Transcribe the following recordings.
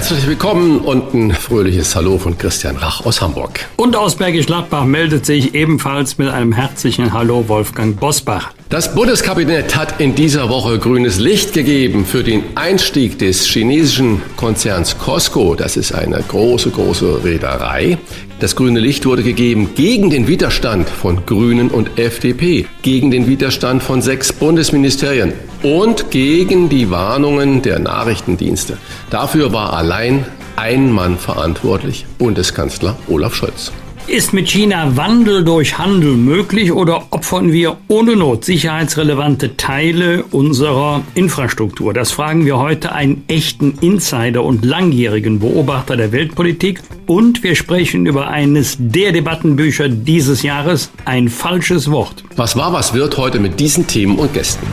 Herzlich willkommen und ein fröhliches Hallo von Christian Rach aus Hamburg. Und aus Bergisch Gladbach meldet sich ebenfalls mit einem herzlichen Hallo Wolfgang Bosbach. Das Bundeskabinett hat in dieser Woche grünes Licht gegeben für den Einstieg des chinesischen Konzerns Costco. Das ist eine große, große Reederei. Das grüne Licht wurde gegeben gegen den Widerstand von Grünen und FDP, gegen den Widerstand von sechs Bundesministerien und gegen die Warnungen der Nachrichtendienste. Dafür war allein ein Mann verantwortlich, Bundeskanzler Olaf Scholz. Ist mit China Wandel durch Handel möglich oder opfern wir ohne Not sicherheitsrelevante Teile unserer Infrastruktur? Das fragen wir heute einen echten Insider und langjährigen Beobachter der Weltpolitik. Und wir sprechen über eines der Debattenbücher dieses Jahres, ein falsches Wort. Was war, was wird heute mit diesen Themen und Gästen?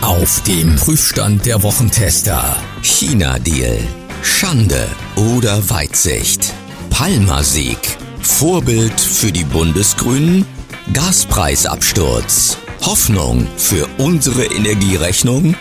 Auf dem Prüfstand der Wochentester. China-Deal. Schande oder Weitsicht. Palmer-Sieg. Vorbild für die Bundesgrünen? Gaspreisabsturz. Hoffnung für unsere Energierechnung?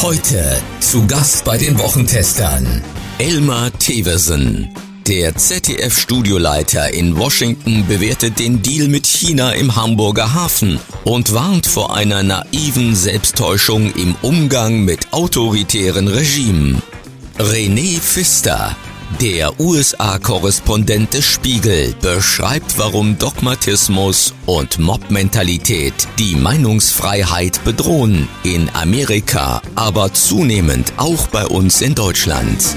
Heute zu Gast bei den Wochentestern. Elmar Theversen. Der ZDF-Studioleiter in Washington bewertet den Deal mit China im Hamburger Hafen und warnt vor einer naiven Selbsttäuschung im Umgang mit autoritären Regimen. René Pfister, der USA-Korrespondent des Spiegel beschreibt, warum Dogmatismus und Mob-Mentalität die Meinungsfreiheit bedrohen in Amerika, aber zunehmend auch bei uns in Deutschland.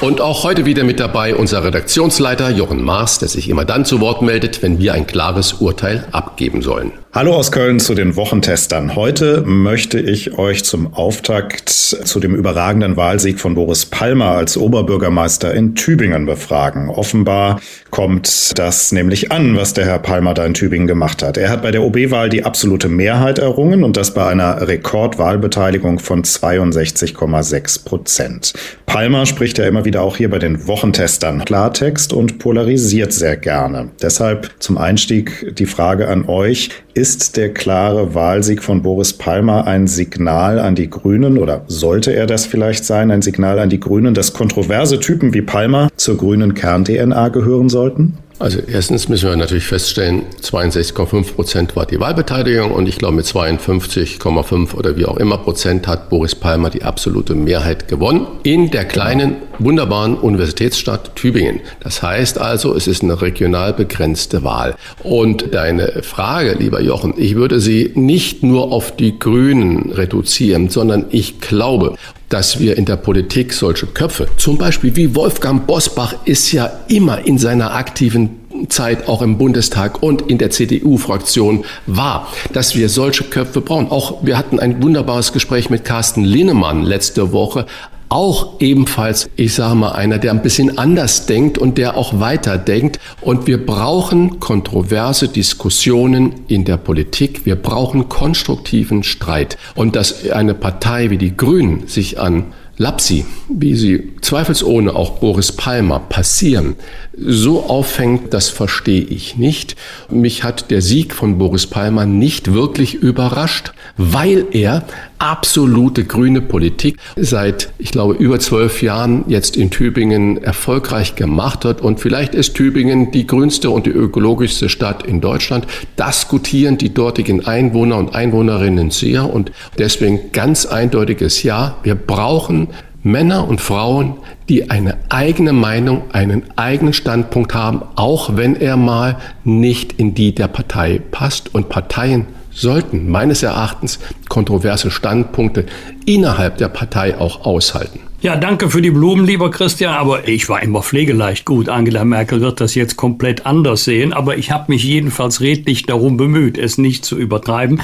Und auch heute wieder mit dabei unser Redaktionsleiter Jochen Maas, der sich immer dann zu Wort meldet, wenn wir ein klares Urteil abgeben sollen. Hallo aus Köln zu den Wochentestern. Heute möchte ich euch zum Auftakt zu dem überragenden Wahlsieg von Boris Palmer als Oberbürgermeister in Tübingen befragen. Offenbar kommt das nämlich an, was der Herr Palmer da in Tübingen gemacht hat. Er hat bei der OB-Wahl die absolute Mehrheit errungen und das bei einer Rekordwahlbeteiligung von 62,6 Prozent. Palmer spricht ja immer wieder auch hier bei den Wochentestern Klartext und polarisiert sehr gerne. Deshalb zum Einstieg die Frage an euch. Der klare Wahlsieg von Boris Palmer ein Signal an die Grünen oder sollte er das vielleicht sein, ein Signal an die Grünen, dass kontroverse Typen wie Palmer zur grünen Kern-DNA gehören sollten? Also erstens müssen wir natürlich feststellen, 62,5 Prozent war die Wahlbeteiligung und ich glaube mit 52,5 oder wie auch immer Prozent hat Boris Palmer die absolute Mehrheit gewonnen in der kleinen, wunderbaren Universitätsstadt Tübingen. Das heißt also, es ist eine regional begrenzte Wahl. Und deine Frage, lieber Jochen, ich würde sie nicht nur auf die Grünen reduzieren, sondern ich glaube, dass wir in der Politik solche Köpfe, zum Beispiel wie Wolfgang Bosbach, ist ja immer in seiner aktiven Zeit auch im Bundestag und in der CDU-Fraktion war, dass wir solche Köpfe brauchen. Auch wir hatten ein wunderbares Gespräch mit Carsten Linnemann letzte Woche, auch ebenfalls, ich sage mal, einer, der ein bisschen anders denkt und der auch weiter denkt. Und wir brauchen kontroverse Diskussionen in der Politik. Wir brauchen konstruktiven Streit. Und dass eine Partei wie die Grünen sich an Lapsi, wie sie zweifelsohne auch Boris Palmer passieren, so auffängt, das verstehe ich nicht. Mich hat der Sieg von Boris Palmer nicht wirklich überrascht, weil er absolute grüne Politik seit, ich glaube, über zwölf Jahren jetzt in Tübingen erfolgreich gemacht hat. Und vielleicht ist Tübingen die grünste und die ökologischste Stadt in Deutschland. Das gutieren die dortigen Einwohner und Einwohnerinnen sehr. Und deswegen ganz eindeutiges Ja. Wir brauchen Männer und Frauen, die eine eigene Meinung, einen eigenen Standpunkt haben, auch wenn er mal nicht in die der Partei passt. Und Parteien sollten meines Erachtens kontroverse Standpunkte innerhalb der Partei auch aushalten. Ja, danke für die Blumen, lieber Christian, aber ich war immer pflegeleicht gut. Angela Merkel wird das jetzt komplett anders sehen, aber ich habe mich jedenfalls redlich darum bemüht, es nicht zu übertreiben.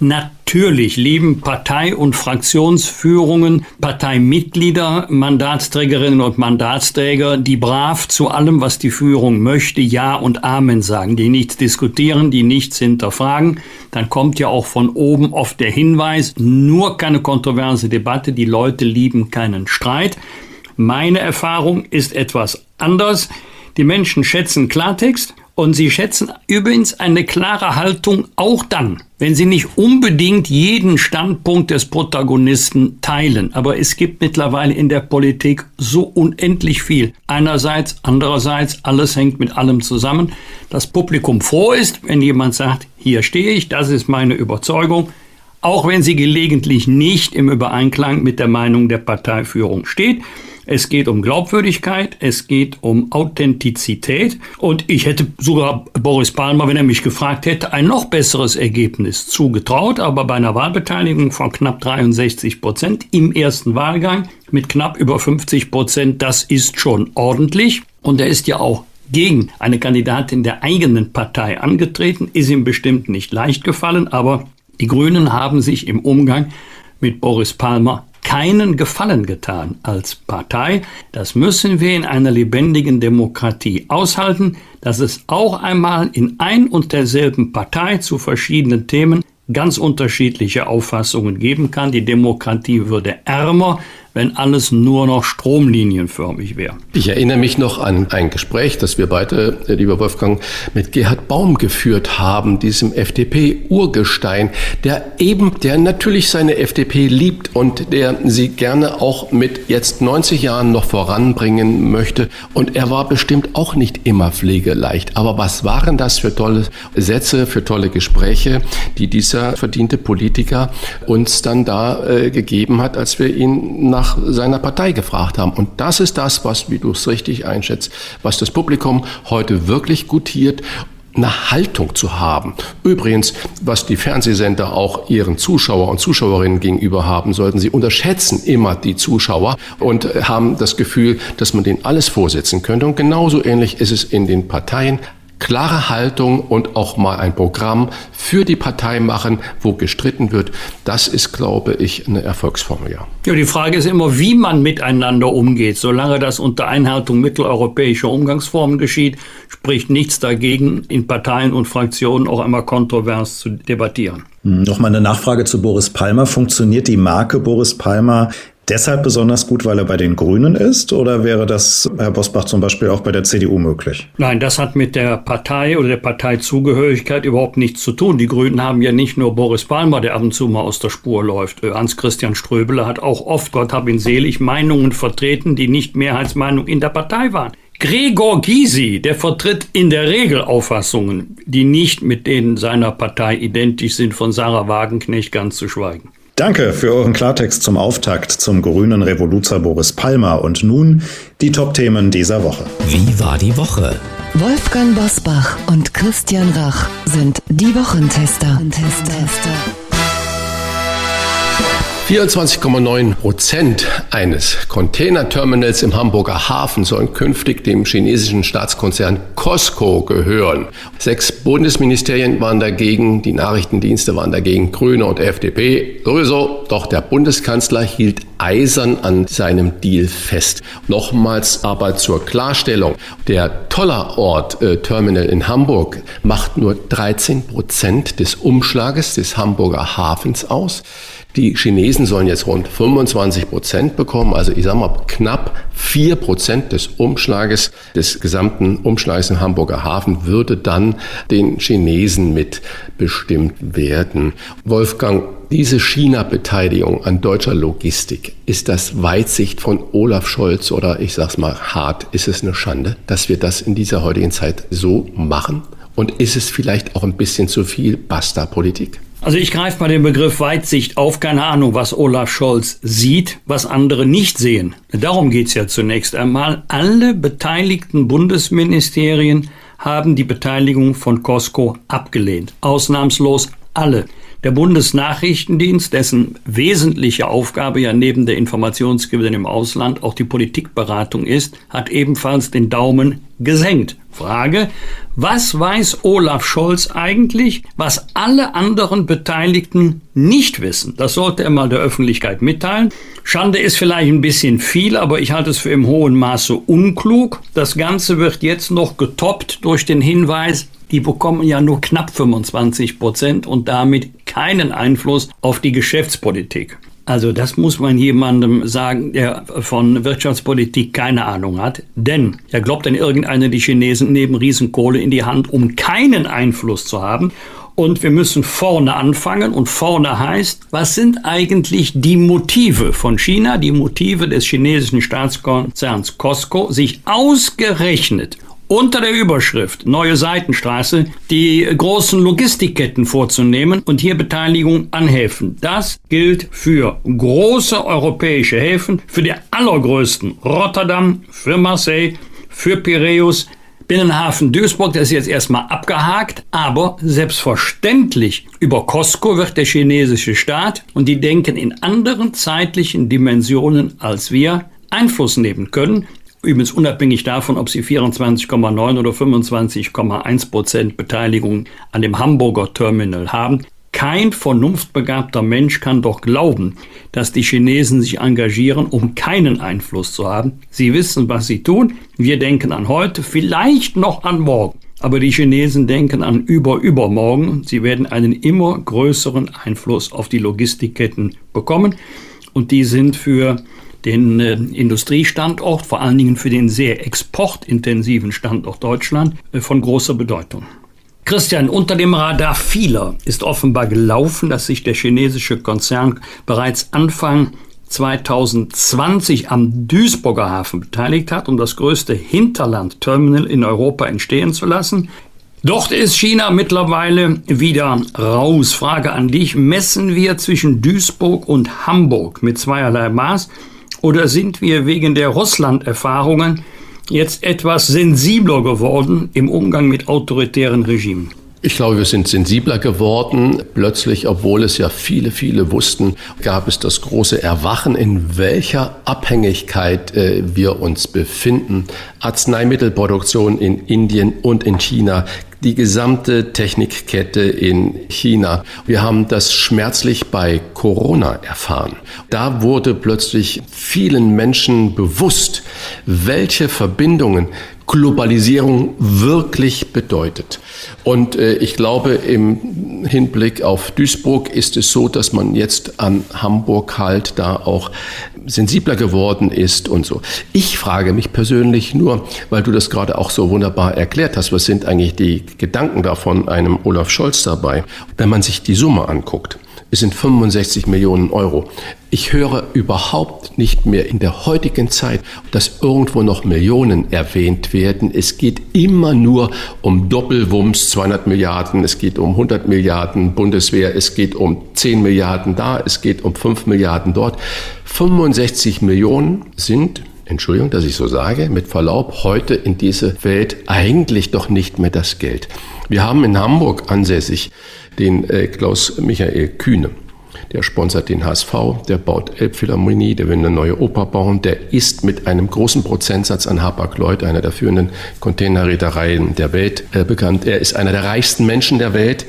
Natürlich lieben Partei- und Fraktionsführungen, Parteimitglieder, Mandatsträgerinnen und Mandatsträger, die brav zu allem, was die Führung möchte, Ja und Amen sagen, die nichts diskutieren, die nichts hinterfragen. Dann kommt ja auch von oben oft der Hinweis, nur keine kontroverse Debatte, die Leute lieben keinen Streit. Meine Erfahrung ist etwas anders. Die Menschen schätzen Klartext und sie schätzen übrigens eine klare Haltung auch dann, wenn sie nicht unbedingt jeden Standpunkt des Protagonisten teilen. Aber es gibt mittlerweile in der Politik so unendlich viel. Einerseits, andererseits, alles hängt mit allem zusammen. Das Publikum froh ist, wenn jemand sagt, hier stehe ich, das ist meine Überzeugung, auch wenn sie gelegentlich nicht im Übereinklang mit der Meinung der Parteiführung steht. Es geht um Glaubwürdigkeit, es geht um Authentizität. Und ich hätte sogar Boris Palmer, wenn er mich gefragt hätte, ein noch besseres Ergebnis zugetraut. Aber bei einer Wahlbeteiligung von knapp 63 Prozent im ersten Wahlgang mit knapp über 50 Prozent, das ist schon ordentlich. Und er ist ja auch gegen eine Kandidatin der eigenen Partei angetreten, ist ihm bestimmt nicht leicht gefallen, aber die Grünen haben sich im Umgang mit Boris Palmer keinen Gefallen getan als Partei. Das müssen wir in einer lebendigen Demokratie aushalten, dass es auch einmal in ein und derselben Partei zu verschiedenen Themen ganz unterschiedliche Auffassungen geben kann. Die Demokratie würde ärmer, wenn alles nur noch stromlinienförmig wäre. Ich erinnere mich noch an ein Gespräch, das wir beide, äh, lieber Wolfgang, mit Gerhard Baum geführt haben, diesem FDP-Urgestein, der eben, der natürlich seine FDP liebt und der sie gerne auch mit jetzt 90 Jahren noch voranbringen möchte. Und er war bestimmt auch nicht immer pflegeleicht. Aber was waren das für tolle Sätze, für tolle Gespräche, die dieser verdiente Politiker uns dann da äh, gegeben hat, als wir ihn nach nach seiner Partei gefragt haben. Und das ist das, was, wie du es richtig einschätzt, was das Publikum heute wirklich gutiert eine Haltung zu haben. Übrigens, was die Fernsehsender auch ihren Zuschauer und Zuschauerinnen gegenüber haben sollten, sie unterschätzen immer die Zuschauer und haben das Gefühl, dass man denen alles vorsetzen könnte. Und genauso ähnlich ist es in den Parteien klare Haltung und auch mal ein Programm für die Partei machen, wo gestritten wird, das ist, glaube ich, eine Erfolgsformel, ja. Ja, die Frage ist immer, wie man miteinander umgeht. Solange das unter Einhaltung mitteleuropäischer Umgangsformen geschieht, spricht nichts dagegen, in Parteien und Fraktionen auch einmal kontrovers zu debattieren. Hm, Nochmal eine Nachfrage zu Boris Palmer. Funktioniert die Marke Boris Palmer deshalb besonders gut, weil er bei den Grünen ist? Oder wäre das, Herr Bosbach, zum Beispiel auch bei der CDU möglich? Nein, das hat mit der Partei oder der Parteizugehörigkeit überhaupt nichts zu tun. Die Grünen haben ja nicht nur Boris Palmer, der ab und zu mal aus der Spur läuft. Äh, Hans-Christian Ströbele hat auch oft, Gott hab ihn selig, Meinungen vertreten, die nicht Mehrheitsmeinung in der Partei waren. Gregor Gysi, der vertritt in der Regel Auffassungen, die nicht mit denen seiner Partei identisch sind, von Sarah Wagenknecht ganz zu schweigen. Danke für euren Klartext zum Auftakt zum grünen Revoluzer Boris Palmer. Und nun die Top-Themen dieser Woche. Wie war die Woche? Wolfgang Bosbach und Christian Rach sind die Wochentester. Wochentester. 24,9 Prozent eines Containerterminals im Hamburger Hafen sollen künftig dem chinesischen Staatskonzern Costco gehören. Sechs Bundesministerien waren dagegen, die Nachrichtendienste waren dagegen, Grüne und FDP sowieso. Doch der Bundeskanzler hielt eisern an seinem Deal fest. Nochmals aber zur Klarstellung. Der Tollerort äh, Terminal in Hamburg macht nur 13 Prozent des Umschlages des Hamburger Hafens aus. Die Chinesen sollen jetzt rund 25 Prozent bekommen, also ich sage mal knapp vier Prozent des Umschlages, des gesamten Umschlages im Hamburger Hafen würde dann den Chinesen mitbestimmt werden. Wolfgang, diese China-Beteiligung an deutscher Logistik, ist das Weitsicht von Olaf Scholz oder ich sag's mal hart, ist es eine Schande, dass wir das in dieser heutigen Zeit so machen? Und ist es vielleicht auch ein bisschen zu viel Basta-Politik? Also ich greife mal den Begriff Weitsicht auf. Keine Ahnung, was Olaf Scholz sieht, was andere nicht sehen. Darum geht's ja zunächst einmal. Alle beteiligten Bundesministerien haben die Beteiligung von Costco abgelehnt. Ausnahmslos alle. Der Bundesnachrichtendienst, dessen wesentliche Aufgabe ja neben der Informationsgewinn im Ausland auch die Politikberatung ist, hat ebenfalls den Daumen gesenkt. Frage, was weiß Olaf Scholz eigentlich, was alle anderen Beteiligten nicht wissen? Das sollte er mal der Öffentlichkeit mitteilen. Schande ist vielleicht ein bisschen viel, aber ich halte es für im hohen Maße unklug. Das Ganze wird jetzt noch getoppt durch den Hinweis, die bekommen ja nur knapp 25 Prozent und damit keinen Einfluss auf die Geschäftspolitik. Also das muss man jemandem sagen, der von Wirtschaftspolitik keine Ahnung hat. Denn er glaubt an irgendeine, die Chinesen nehmen Riesenkohle in die Hand, um keinen Einfluss zu haben. Und wir müssen vorne anfangen. Und vorne heißt, was sind eigentlich die Motive von China, die Motive des chinesischen Staatskonzerns Costco, sich ausgerechnet unter der Überschrift Neue Seitenstraße die großen Logistikketten vorzunehmen und hier Beteiligung an Häfen. Das gilt für große europäische Häfen, für die allergrößten Rotterdam, für Marseille, für Piräus, Binnenhafen Duisburg, das ist jetzt erstmal abgehakt, aber selbstverständlich über Costco wird der chinesische Staat und die denken in anderen zeitlichen Dimensionen als wir Einfluss nehmen können. Übrigens unabhängig davon, ob sie 24,9 oder 25,1 Prozent Beteiligung an dem Hamburger Terminal haben. Kein vernunftbegabter Mensch kann doch glauben, dass die Chinesen sich engagieren, um keinen Einfluss zu haben. Sie wissen, was sie tun. Wir denken an heute, vielleicht noch an morgen. Aber die Chinesen denken an über übermorgen. Sie werden einen immer größeren Einfluss auf die Logistikketten bekommen. Und die sind für den äh, Industriestandort, vor allen Dingen für den sehr exportintensiven Standort Deutschland, äh, von großer Bedeutung. Christian, unter dem Radar vieler ist offenbar gelaufen, dass sich der chinesische Konzern bereits Anfang 2020 am Duisburger Hafen beteiligt hat, um das größte Hinterlandterminal in Europa entstehen zu lassen. Dort ist China mittlerweile wieder raus. Frage an dich, messen wir zwischen Duisburg und Hamburg mit zweierlei Maß? Oder sind wir wegen der Russland-Erfahrungen jetzt etwas sensibler geworden im Umgang mit autoritären Regimen? Ich glaube, wir sind sensibler geworden. Plötzlich, obwohl es ja viele, viele wussten, gab es das große Erwachen, in welcher Abhängigkeit äh, wir uns befinden. Arzneimittelproduktion in Indien und in China die gesamte Technikkette in China. Wir haben das schmerzlich bei Corona erfahren. Da wurde plötzlich vielen Menschen bewusst, welche Verbindungen Globalisierung wirklich bedeutet. Und äh, ich glaube, im Hinblick auf Duisburg ist es so, dass man jetzt an Hamburg halt da auch sensibler geworden ist und so. Ich frage mich persönlich nur, weil du das gerade auch so wunderbar erklärt hast, was sind eigentlich die Gedanken davon einem Olaf Scholz dabei? Wenn man sich die Summe anguckt, es sind 65 Millionen Euro. Ich höre überhaupt nicht mehr in der heutigen Zeit, dass irgendwo noch Millionen erwähnt werden. Es geht immer nur um Doppelwumms, 200 Milliarden, es geht um 100 Milliarden Bundeswehr, es geht um 10 Milliarden da, es geht um 5 Milliarden dort. 65 Millionen sind Entschuldigung, dass ich so sage, mit Verlaub, heute in diese Welt eigentlich doch nicht mehr das Geld. Wir haben in Hamburg ansässig den äh, Klaus Michael Kühne. Der sponsert den HSV, der baut Elbphilharmonie, der will eine neue Oper bauen, der ist mit einem großen Prozentsatz an Hapag-Lloyd, einer der führenden Containerreedereien der Welt, äh, bekannt. Er ist einer der reichsten Menschen der Welt.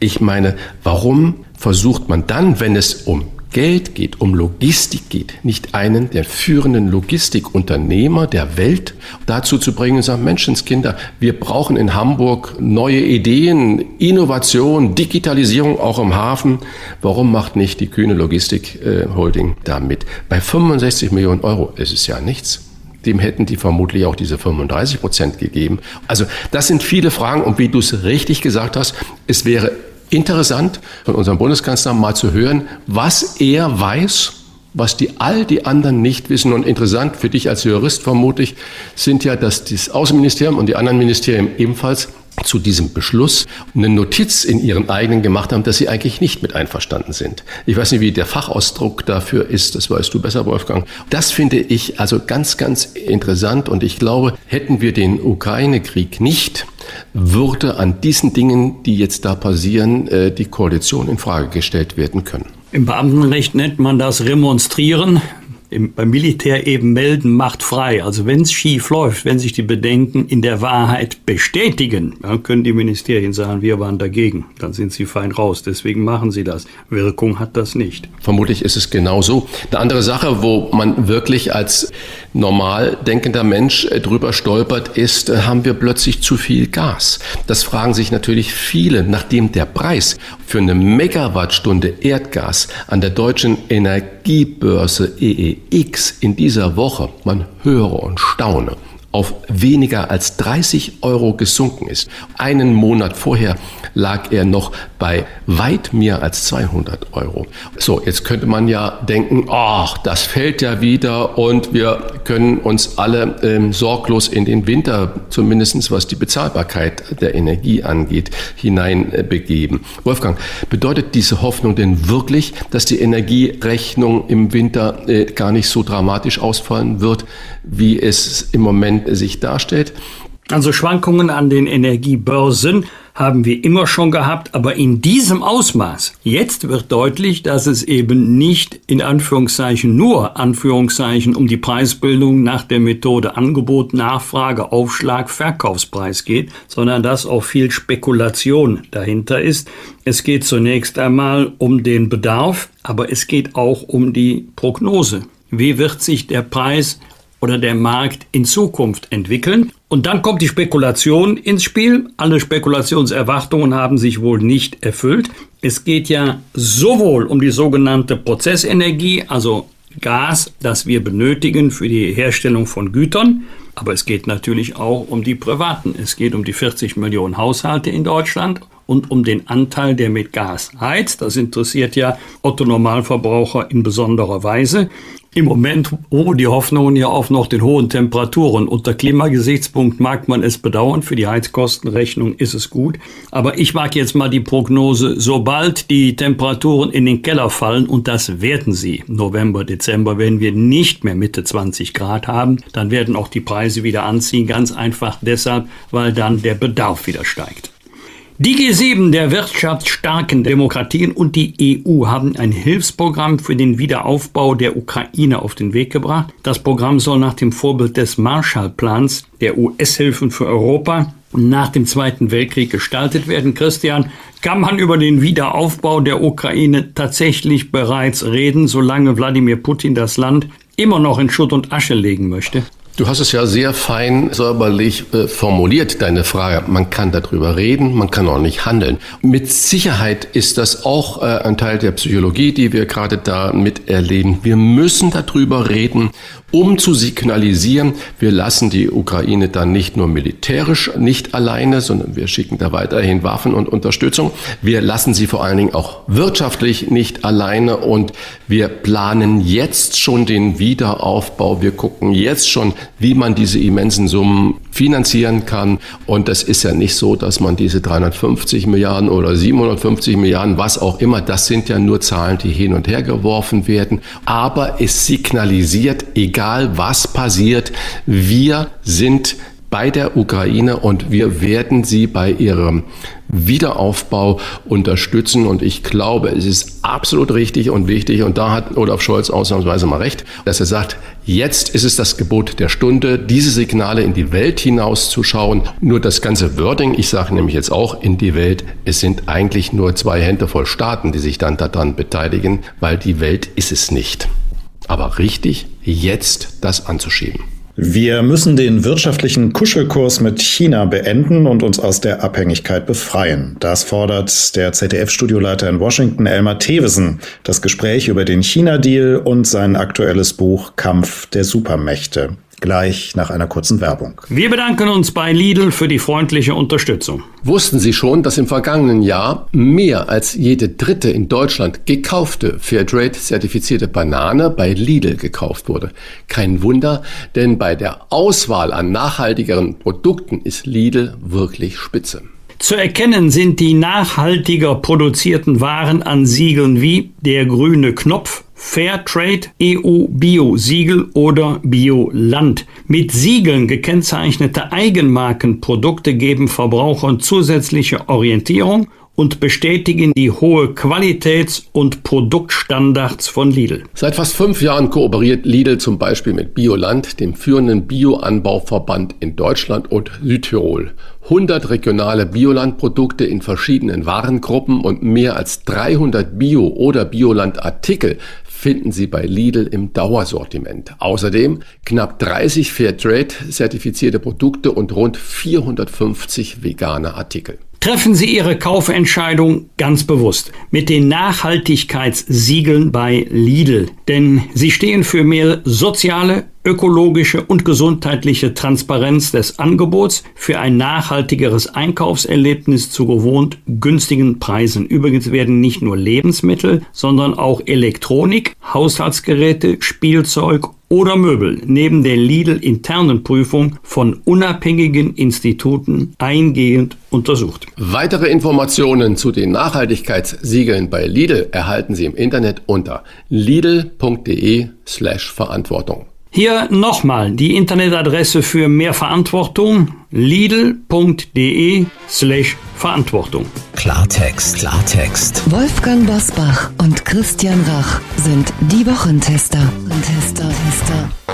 Ich meine, warum versucht man dann, wenn es um Geld geht, um Logistik geht, nicht einen der führenden Logistikunternehmer der Welt dazu zu bringen und sagen, Menschenskinder, wir brauchen in Hamburg neue Ideen, Innovation, Digitalisierung auch im Hafen. Warum macht nicht die kühne Logistik äh, Holding da mit? Bei 65 Millionen Euro ist es ja nichts dem hätten die vermutlich auch diese 35 Prozent gegeben. Also das sind viele Fragen und wie du es richtig gesagt hast, es wäre interessant von unserem Bundeskanzler mal zu hören, was er weiß, was die all die anderen nicht wissen. Und interessant für dich als Jurist vermutlich sind ja, dass das Außenministerium und die anderen Ministerien ebenfalls zu diesem Beschluss eine Notiz in ihren eigenen gemacht haben, dass sie eigentlich nicht mit einverstanden sind. Ich weiß nicht, wie der Fachausdruck dafür ist, das weißt du besser, Wolfgang. Das finde ich also ganz, ganz interessant und ich glaube, hätten wir den Ukraine-Krieg nicht, würde an diesen Dingen, die jetzt da passieren, äh, die Koalition in Frage gestellt werden können. Im Beamtenrecht nennt man das Remonstrieren im, beim Militär eben melden macht frei. Also wenn es schief läuft, wenn sich die Bedenken in der Wahrheit bestätigen, dann können die Ministerien sagen, wir waren dagegen. Dann sind sie fein raus. Deswegen machen sie das. Wirkung hat das nicht. Vermutlich ist es genauso. Eine andere Sache, wo man wirklich als normal denkender Mensch äh, drüber stolpert, ist, äh, haben wir plötzlich zu viel Gas? Das fragen sich natürlich viele, nachdem der Preis für eine Megawattstunde Erdgas an der deutschen Energiebörse EEX in dieser Woche, man höre und staune, auf weniger als 30 Euro gesunken ist. Einen Monat vorher lag er noch bei weit mehr als 200 Euro. So, jetzt könnte man ja denken, ach, das fällt ja wieder und wir können uns alle ähm, sorglos in den Winter, zumindest was die Bezahlbarkeit der Energie angeht, hineinbegeben. Äh, Wolfgang, bedeutet diese Hoffnung denn wirklich, dass die Energierechnung im Winter äh, gar nicht so dramatisch ausfallen wird, wie es im Moment sich darstellt? Also Schwankungen an den Energiebörsen haben wir immer schon gehabt, aber in diesem Ausmaß. Jetzt wird deutlich, dass es eben nicht in Anführungszeichen nur Anführungszeichen um die Preisbildung nach der Methode Angebot, Nachfrage, Aufschlag, Verkaufspreis geht, sondern dass auch viel Spekulation dahinter ist. Es geht zunächst einmal um den Bedarf, aber es geht auch um die Prognose. Wie wird sich der Preis oder der Markt in Zukunft entwickeln. Und dann kommt die Spekulation ins Spiel. Alle Spekulationserwartungen haben sich wohl nicht erfüllt. Es geht ja sowohl um die sogenannte Prozessenergie, also Gas, das wir benötigen für die Herstellung von Gütern, aber es geht natürlich auch um die Privaten. Es geht um die 40 Millionen Haushalte in Deutschland und um den Anteil, der mit Gas heizt. Das interessiert ja Otto Normalverbraucher in besonderer Weise. Im Moment ruhen die Hoffnungen ja auf noch den hohen Temperaturen. Unter Klimagesichtspunkt mag man es bedauern, für die Heizkostenrechnung ist es gut. Aber ich mag jetzt mal die Prognose, sobald die Temperaturen in den Keller fallen, und das werden sie, November, Dezember, wenn wir nicht mehr Mitte 20 Grad haben, dann werden auch die Preise wieder anziehen, ganz einfach deshalb, weil dann der Bedarf wieder steigt. Die G7 der wirtschaftsstarken Demokratien und die EU haben ein Hilfsprogramm für den Wiederaufbau der Ukraine auf den Weg gebracht. Das Programm soll nach dem Vorbild des Marshallplans der US-Hilfen für Europa nach dem Zweiten Weltkrieg gestaltet werden. Christian, kann man über den Wiederaufbau der Ukraine tatsächlich bereits reden, solange Wladimir Putin das Land immer noch in Schutt und Asche legen möchte? Du hast es ja sehr fein säuberlich äh, formuliert, deine Frage. Man kann darüber reden, man kann auch nicht handeln. Mit Sicherheit ist das auch äh, ein Teil der Psychologie, die wir gerade da miterleben. Wir müssen darüber reden um zu signalisieren, wir lassen die Ukraine dann nicht nur militärisch nicht alleine, sondern wir schicken da weiterhin Waffen und Unterstützung. Wir lassen sie vor allen Dingen auch wirtschaftlich nicht alleine und wir planen jetzt schon den Wiederaufbau. Wir gucken jetzt schon, wie man diese immensen Summen finanzieren kann. Und das ist ja nicht so, dass man diese 350 Milliarden oder 750 Milliarden, was auch immer, das sind ja nur Zahlen, die hin und her geworfen werden. Aber es signalisiert, egal was passiert, wir sind bei der Ukraine und wir werden sie bei ihrem Wiederaufbau unterstützen. Und ich glaube, es ist absolut richtig und wichtig. Und da hat Olaf Scholz ausnahmsweise mal recht, dass er sagt, jetzt ist es das Gebot der Stunde, diese Signale in die Welt hinauszuschauen. Nur das ganze Wording, ich sage nämlich jetzt auch in die Welt, es sind eigentlich nur zwei Hände voll Staaten, die sich dann daran beteiligen, weil die Welt ist es nicht aber richtig, jetzt das anzuschieben. Wir müssen den wirtschaftlichen Kuschelkurs mit China beenden und uns aus der Abhängigkeit befreien. Das fordert der ZDF-Studioleiter in Washington, Elmar Thewesen. Das Gespräch über den China-Deal und sein aktuelles Buch Kampf der Supermächte gleich nach einer kurzen Werbung. Wir bedanken uns bei Lidl für die freundliche Unterstützung. Wussten Sie schon, dass im vergangenen Jahr mehr als jede dritte in Deutschland gekaufte Fairtrade-zertifizierte Banane bei Lidl gekauft wurde? Kein Wunder, denn bei der Auswahl an nachhaltigeren Produkten ist Lidl wirklich spitze. Zu erkennen sind die nachhaltiger produzierten Waren an Siegeln wie der grüne Knopf Fairtrade, EU Bio-Siegel oder Bioland. Mit Siegeln gekennzeichnete Eigenmarkenprodukte geben Verbrauchern zusätzliche Orientierung und bestätigen die hohe Qualitäts- und Produktstandards von Lidl. Seit fast fünf Jahren kooperiert Lidl zum Beispiel mit Bioland, dem führenden Bioanbauverband in Deutschland und Südtirol. 100 regionale Biolandprodukte in verschiedenen Warengruppen und mehr als 300 Bio- oder Bioland-Artikel finden Sie bei Lidl im Dauersortiment. Außerdem knapp 30 Fairtrade-zertifizierte Produkte und rund 450 vegane Artikel. Treffen Sie Ihre Kaufentscheidung ganz bewusst mit den Nachhaltigkeitssiegeln bei Lidl, denn sie stehen für mehr soziale, ökologische und gesundheitliche Transparenz des Angebots für ein nachhaltigeres Einkaufserlebnis zu gewohnt günstigen Preisen. Übrigens werden nicht nur Lebensmittel, sondern auch Elektronik, Haushaltsgeräte, Spielzeug oder Möbel neben der Lidl-internen Prüfung von unabhängigen Instituten eingehend untersucht. Weitere Informationen zu den Nachhaltigkeitssiegeln bei Lidl erhalten Sie im Internet unter lidl.de slash Verantwortung. Hier nochmal die Internetadresse für mehr Verantwortung lidl.de slash Verantwortung. Klartext, Klartext. Wolfgang Bosbach und Christian Rach sind die Wochentester. Tester, Tester.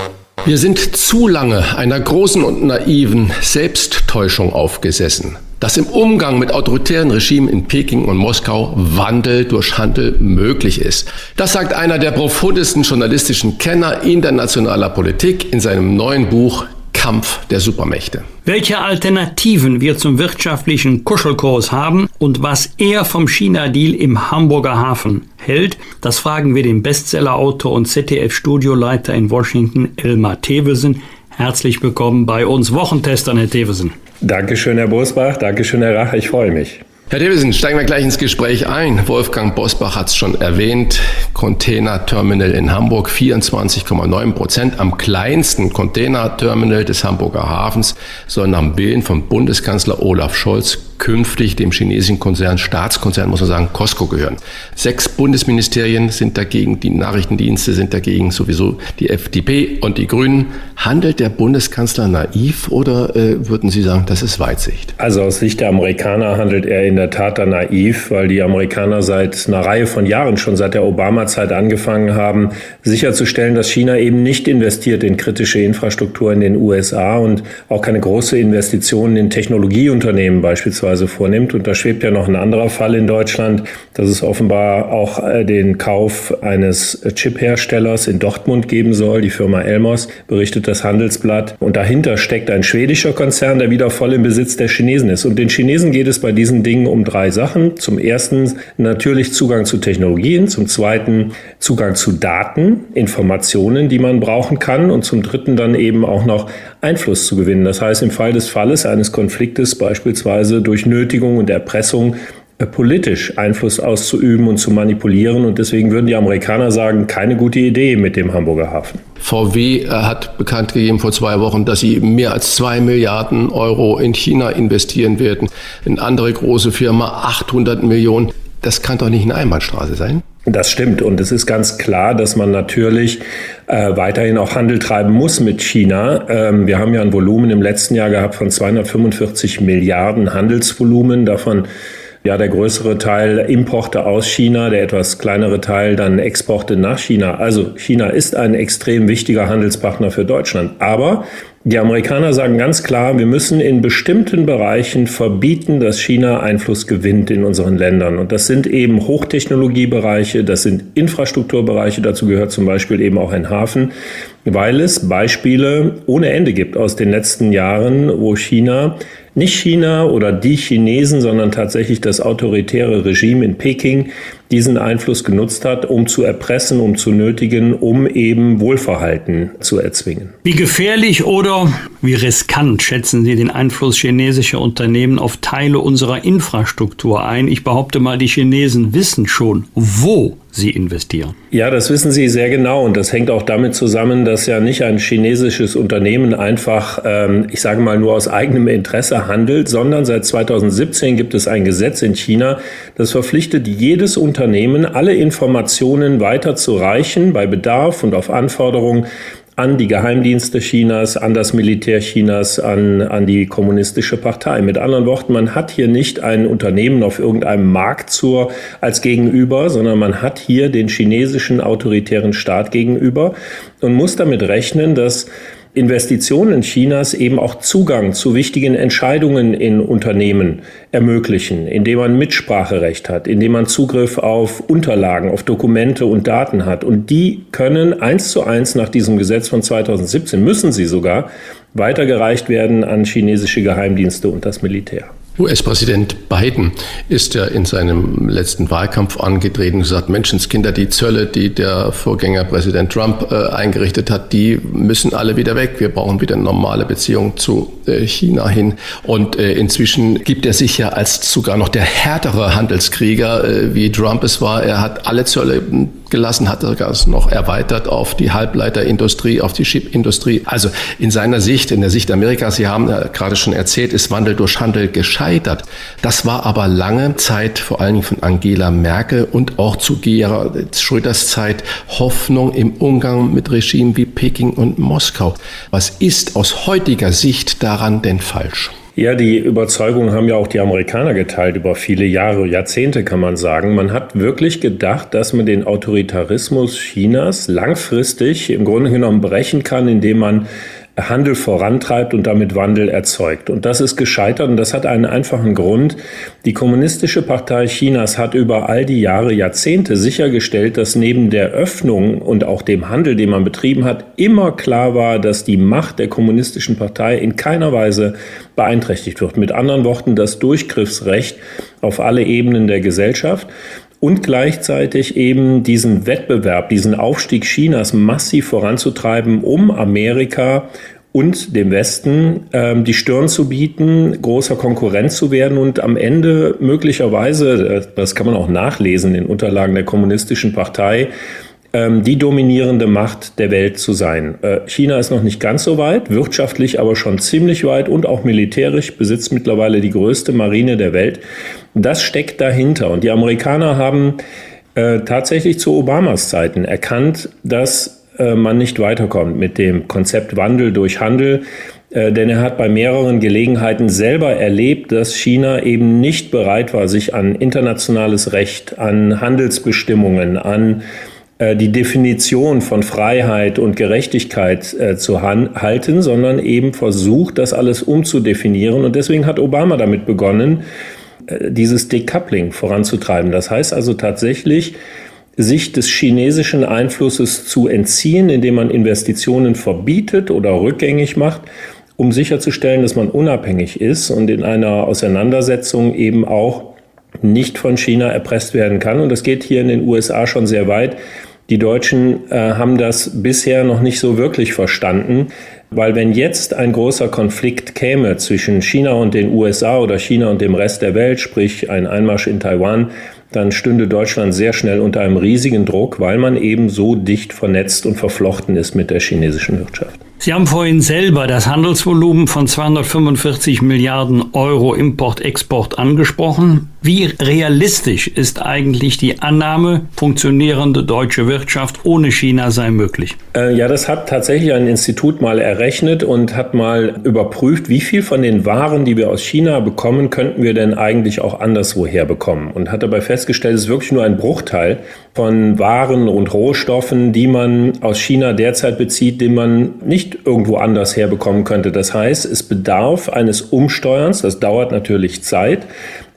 Wir sind zu lange einer großen und naiven Selbsttäuschung aufgesessen dass im Umgang mit autoritären Regimen in Peking und Moskau Wandel durch Handel möglich ist. Das sagt einer der profundesten journalistischen Kenner internationaler Politik in seinem neuen Buch Kampf der Supermächte. Welche Alternativen wir zum wirtschaftlichen Kuschelkurs haben und was er vom China-Deal im Hamburger Hafen hält, das fragen wir den Bestsellerautor und ZDF-Studioleiter in Washington, Elmar Thewesen. Herzlich willkommen bei uns Wochentestern, Herr Thewesen. Dankeschön, Herr Bosbach. Dankeschön, Herr Rach. Ich freue mich. Herr Davison, steigen wir gleich ins Gespräch ein. Wolfgang Bosbach hat es schon erwähnt. Container-Terminal in Hamburg 24,9 Prozent. Am kleinsten Container-Terminal des Hamburger Hafens soll nach Willen von Bundeskanzler Olaf Scholz künftig dem chinesischen Konzern, Staatskonzern, muss man sagen, Costco gehören. Sechs Bundesministerien sind dagegen, die Nachrichtendienste sind dagegen, sowieso die FDP und die Grünen. Handelt der Bundeskanzler naiv oder äh, würden Sie sagen, das ist Weitsicht? Also aus Sicht der Amerikaner handelt er in der Tat da naiv, weil die Amerikaner seit einer Reihe von Jahren, schon seit der Obama-Zeit angefangen haben, sicherzustellen, dass China eben nicht investiert in kritische Infrastruktur in den USA und auch keine große Investitionen in Technologieunternehmen beispielsweise vornimmt. Und da schwebt ja noch ein anderer Fall in Deutschland, dass es offenbar auch äh, den Kauf eines Chip-Herstellers in Dortmund geben soll. Die Firma Elmos berichtet das Handelsblatt. Und dahinter steckt ein schwedischer Konzern, der wieder voll im Besitz der Chinesen ist. Und den Chinesen geht es bei diesen Dingen um drei Sachen. Zum ersten natürlich Zugang zu Technologien, zum zweiten Zugang zu Daten, Informationen, die man brauchen kann und zum dritten dann eben auch noch Einfluss zu gewinnen. Das heißt, im Fall des Falles eines Konfliktes beispielsweise durch Nötigung und Erpressung äh, politisch Einfluss auszuüben und zu manipulieren. Und deswegen würden die Amerikaner sagen, keine gute Idee mit dem Hamburger Hafen. VW äh, hat bekannt gegeben vor zwei Wochen, dass sie mehr als zwei Milliarden Euro in China investieren werden. Eine andere große Firma 800 Millionen. Das kann doch nicht eine Einbahnstraße sein. Das stimmt. Und es ist ganz klar, dass man natürlich äh, weiterhin auch Handel treiben muss mit China. Ähm, wir haben ja ein Volumen im letzten Jahr gehabt von 245 Milliarden Handelsvolumen. Davon ja der größere Teil Importe aus China, der etwas kleinere Teil dann Exporte nach China. Also China ist ein extrem wichtiger Handelspartner für Deutschland. Aber die Amerikaner sagen ganz klar, wir müssen in bestimmten Bereichen verbieten, dass China Einfluss gewinnt in unseren Ländern. Und das sind eben Hochtechnologiebereiche, das sind Infrastrukturbereiche, dazu gehört zum Beispiel eben auch ein Hafen, weil es Beispiele ohne Ende gibt aus den letzten Jahren, wo China nicht China oder die Chinesen, sondern tatsächlich das autoritäre Regime in Peking diesen Einfluss genutzt hat, um zu erpressen, um zu nötigen, um eben Wohlverhalten zu erzwingen. Wie gefährlich oder wie riskant schätzen Sie den Einfluss chinesischer Unternehmen auf Teile unserer Infrastruktur ein? Ich behaupte mal, die Chinesen wissen schon, wo Sie investieren. Ja, das wissen Sie sehr genau und das hängt auch damit zusammen, dass ja nicht ein chinesisches Unternehmen einfach, ähm, ich sage mal, nur aus eigenem Interesse handelt, sondern seit 2017 gibt es ein Gesetz in China, das verpflichtet jedes Unternehmen, alle Informationen weiterzureichen bei Bedarf und auf Anforderung an die Geheimdienste Chinas, an das Militär Chinas, an, an die kommunistische Partei. Mit anderen Worten, man hat hier nicht ein Unternehmen auf irgendeinem Markt zur, als Gegenüber, sondern man hat hier den chinesischen autoritären Staat gegenüber und muss damit rechnen, dass Investitionen Chinas eben auch Zugang zu wichtigen Entscheidungen in Unternehmen ermöglichen, indem man Mitspracherecht hat, indem man Zugriff auf Unterlagen, auf Dokumente und Daten hat. Und die können eins zu eins nach diesem Gesetz von 2017, müssen sie sogar, weitergereicht werden an chinesische Geheimdienste und das Militär. US-Präsident Biden ist ja in seinem letzten Wahlkampf angetreten und gesagt, Menschenskinder, die Zölle, die der Vorgänger Präsident Trump äh, eingerichtet hat, die müssen alle wieder weg. Wir brauchen wieder normale Beziehungen zu äh, China hin. Und äh, inzwischen gibt er sich ja als sogar noch der härtere Handelskrieger, äh, wie Trump es war. Er hat alle Zölle gelassen, hat er das noch erweitert auf die Halbleiterindustrie, auf die Chipindustrie. Also in seiner Sicht, in der Sicht Amerikas, Sie haben ja gerade schon erzählt, ist Wandel durch Handel gescheitert. Das war aber lange Zeit, vor allen Dingen von Angela Merkel und auch zu Gerhard Schröders Zeit, Hoffnung im Umgang mit Regimen wie Peking und Moskau. Was ist aus heutiger Sicht daran denn falsch? Ja, die Überzeugung haben ja auch die Amerikaner geteilt über viele Jahre, Jahrzehnte kann man sagen. Man hat wirklich gedacht, dass man den Autoritarismus Chinas langfristig im Grunde genommen brechen kann, indem man Handel vorantreibt und damit Wandel erzeugt. Und das ist gescheitert und das hat einen einfachen Grund. Die Kommunistische Partei Chinas hat über all die Jahre, Jahrzehnte sichergestellt, dass neben der Öffnung und auch dem Handel, den man betrieben hat, immer klar war, dass die Macht der Kommunistischen Partei in keiner Weise beeinträchtigt wird. Mit anderen Worten, das Durchgriffsrecht auf alle Ebenen der Gesellschaft und gleichzeitig eben diesen Wettbewerb, diesen Aufstieg Chinas massiv voranzutreiben, um Amerika und dem Westen ähm, die Stirn zu bieten, großer Konkurrent zu werden und am Ende möglicherweise, äh, das kann man auch nachlesen in Unterlagen der Kommunistischen Partei, die dominierende Macht der Welt zu sein. Äh, China ist noch nicht ganz so weit, wirtschaftlich aber schon ziemlich weit und auch militärisch besitzt mittlerweile die größte Marine der Welt. Das steckt dahinter. Und die Amerikaner haben äh, tatsächlich zu Obamas Zeiten erkannt, dass äh, man nicht weiterkommt mit dem Konzept Wandel durch Handel. Äh, denn er hat bei mehreren Gelegenheiten selber erlebt, dass China eben nicht bereit war, sich an internationales Recht, an Handelsbestimmungen, an die Definition von Freiheit und Gerechtigkeit äh, zu halten, sondern eben versucht, das alles umzudefinieren. Und deswegen hat Obama damit begonnen, äh, dieses Decoupling voranzutreiben. Das heißt also tatsächlich, sich des chinesischen Einflusses zu entziehen, indem man Investitionen verbietet oder rückgängig macht, um sicherzustellen, dass man unabhängig ist und in einer Auseinandersetzung eben auch nicht von China erpresst werden kann. Und das geht hier in den USA schon sehr weit. Die Deutschen äh, haben das bisher noch nicht so wirklich verstanden, weil wenn jetzt ein großer Konflikt käme zwischen China und den USA oder China und dem Rest der Welt, sprich ein Einmarsch in Taiwan, dann stünde Deutschland sehr schnell unter einem riesigen Druck, weil man eben so dicht vernetzt und verflochten ist mit der chinesischen Wirtschaft. Sie haben vorhin selber das Handelsvolumen von 245 Milliarden Euro Import-Export angesprochen. Wie realistisch ist eigentlich die Annahme, funktionierende deutsche Wirtschaft ohne China sei möglich? Äh, ja, das hat tatsächlich ein Institut mal errechnet und hat mal überprüft, wie viel von den Waren, die wir aus China bekommen, könnten wir denn eigentlich auch anderswoher bekommen. Und hat dabei festgestellt, es ist wirklich nur ein Bruchteil von Waren und Rohstoffen, die man aus China derzeit bezieht, den man nicht irgendwo anders herbekommen könnte. Das heißt, es bedarf eines Umsteuerns, das dauert natürlich Zeit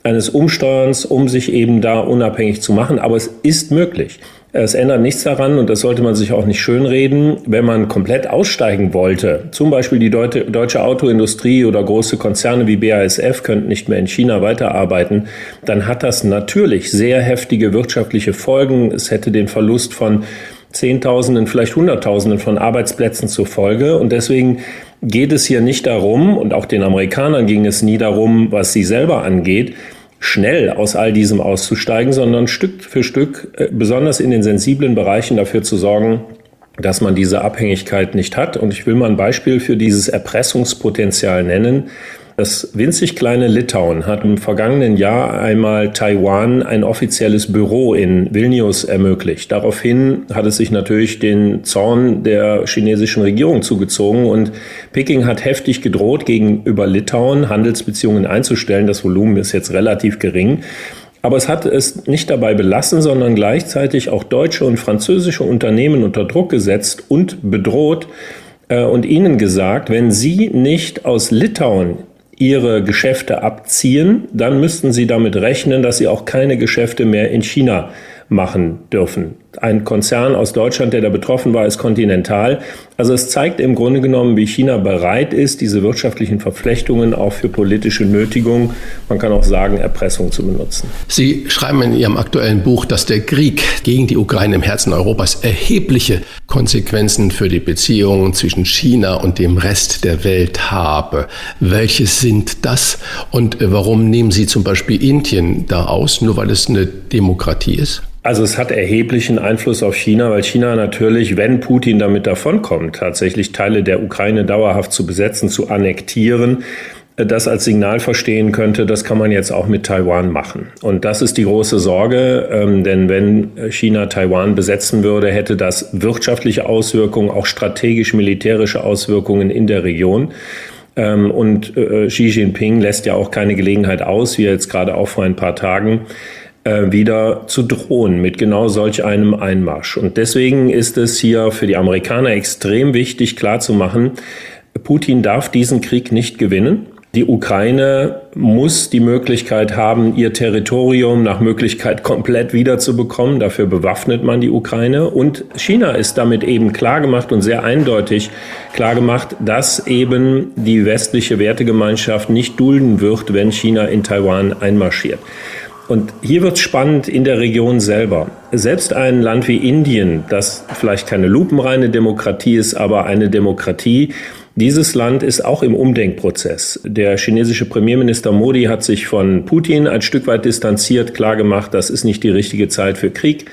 eines Umsteuerns, um sich eben da unabhängig zu machen. Aber es ist möglich. Es ändert nichts daran, und das sollte man sich auch nicht schönreden, wenn man komplett aussteigen wollte. Zum Beispiel die deutsche Autoindustrie oder große Konzerne wie BASF könnten nicht mehr in China weiterarbeiten, dann hat das natürlich sehr heftige wirtschaftliche Folgen. Es hätte den Verlust von Zehntausenden, vielleicht Hunderttausenden von Arbeitsplätzen zur Folge. Und deswegen geht es hier nicht darum, und auch den Amerikanern ging es nie darum, was sie selber angeht, schnell aus all diesem auszusteigen, sondern Stück für Stück, äh, besonders in den sensiblen Bereichen dafür zu sorgen, dass man diese Abhängigkeit nicht hat. Und ich will mal ein Beispiel für dieses Erpressungspotenzial nennen. Das winzig kleine Litauen hat im vergangenen Jahr einmal Taiwan ein offizielles Büro in Vilnius ermöglicht. Daraufhin hat es sich natürlich den Zorn der chinesischen Regierung zugezogen und Peking hat heftig gedroht, gegenüber Litauen Handelsbeziehungen einzustellen. Das Volumen ist jetzt relativ gering. Aber es hat es nicht dabei belassen, sondern gleichzeitig auch deutsche und französische Unternehmen unter Druck gesetzt und bedroht äh, und ihnen gesagt, wenn sie nicht aus Litauen ihre Geschäfte abziehen, dann müssten sie damit rechnen, dass sie auch keine Geschäfte mehr in China machen dürfen. Ein Konzern aus Deutschland, der da betroffen war, ist Continental. Also es zeigt im Grunde genommen, wie China bereit ist, diese wirtschaftlichen Verflechtungen auch für politische Nötigung, man kann auch sagen, Erpressung zu benutzen. Sie schreiben in Ihrem aktuellen Buch, dass der Krieg gegen die Ukraine im Herzen Europas erhebliche Konsequenzen für die Beziehungen zwischen China und dem Rest der Welt habe. Welche sind das und warum nehmen Sie zum Beispiel Indien da aus, nur weil es eine Demokratie ist? Also es hat erheblichen Einfluss auf China, weil China natürlich, wenn Putin damit davonkommt, tatsächlich Teile der Ukraine dauerhaft zu besetzen, zu annektieren, das als Signal verstehen könnte, das kann man jetzt auch mit Taiwan machen. Und das ist die große Sorge, ähm, denn wenn China Taiwan besetzen würde, hätte das wirtschaftliche Auswirkungen, auch strategisch-militärische Auswirkungen in der Region. Ähm, und äh, Xi Jinping lässt ja auch keine Gelegenheit aus, wie er jetzt gerade auch vor ein paar Tagen äh, wieder zu drohen mit genau solch einem Einmarsch. Und deswegen ist es hier für die Amerikaner extrem wichtig klarzumachen, Putin darf diesen Krieg nicht gewinnen. Die Ukraine muss die Möglichkeit haben, ihr Territorium nach Möglichkeit komplett wiederzubekommen. Dafür bewaffnet man die Ukraine. Und China ist damit eben klargemacht und sehr eindeutig klargemacht, dass eben die westliche Wertegemeinschaft nicht dulden wird, wenn China in Taiwan einmarschiert. Und hier wird es spannend in der Region selber. Selbst ein Land wie Indien, das vielleicht keine lupenreine Demokratie ist, aber eine Demokratie, dieses Land ist auch im Umdenkprozess. Der chinesische Premierminister Modi hat sich von Putin ein Stück weit distanziert, klargemacht, das ist nicht die richtige Zeit für Krieg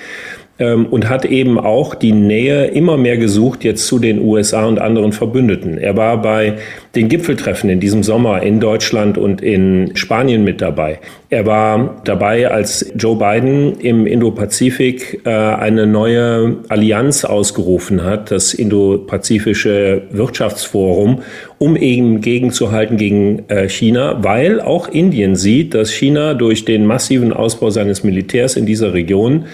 ähm, und hat eben auch die Nähe immer mehr gesucht jetzt zu den USA und anderen Verbündeten. Er war bei den Gipfeltreffen in diesem Sommer in Deutschland und in Spanien mit dabei. Er war dabei, als Joe Biden im Indo-Pazifik äh, eine neue Allianz ausgerufen hat, das Indo-Pazifische Wirtschaftsforum, um eben gegenzuhalten gegen äh, China, weil auch Indien sieht, dass China durch den massiven Ausbau seines Militärs in dieser Region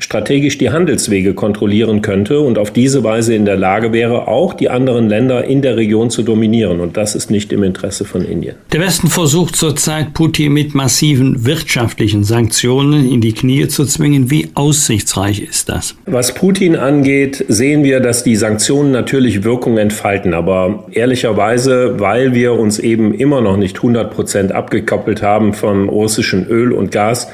strategisch die Handelswege kontrollieren könnte und auf diese Weise in der Lage wäre, auch die anderen Länder in der Region zu dominieren. Und das ist nicht im Interesse von Indien. Der Westen versucht zurzeit, Putin mit massiven wirtschaftlichen Sanktionen in die Knie zu zwingen. Wie aussichtsreich ist das? Was Putin angeht, sehen wir, dass die Sanktionen natürlich Wirkung entfalten. Aber ehrlicherweise, weil wir uns eben immer noch nicht 100 Prozent abgekoppelt haben vom russischen Öl und Gas,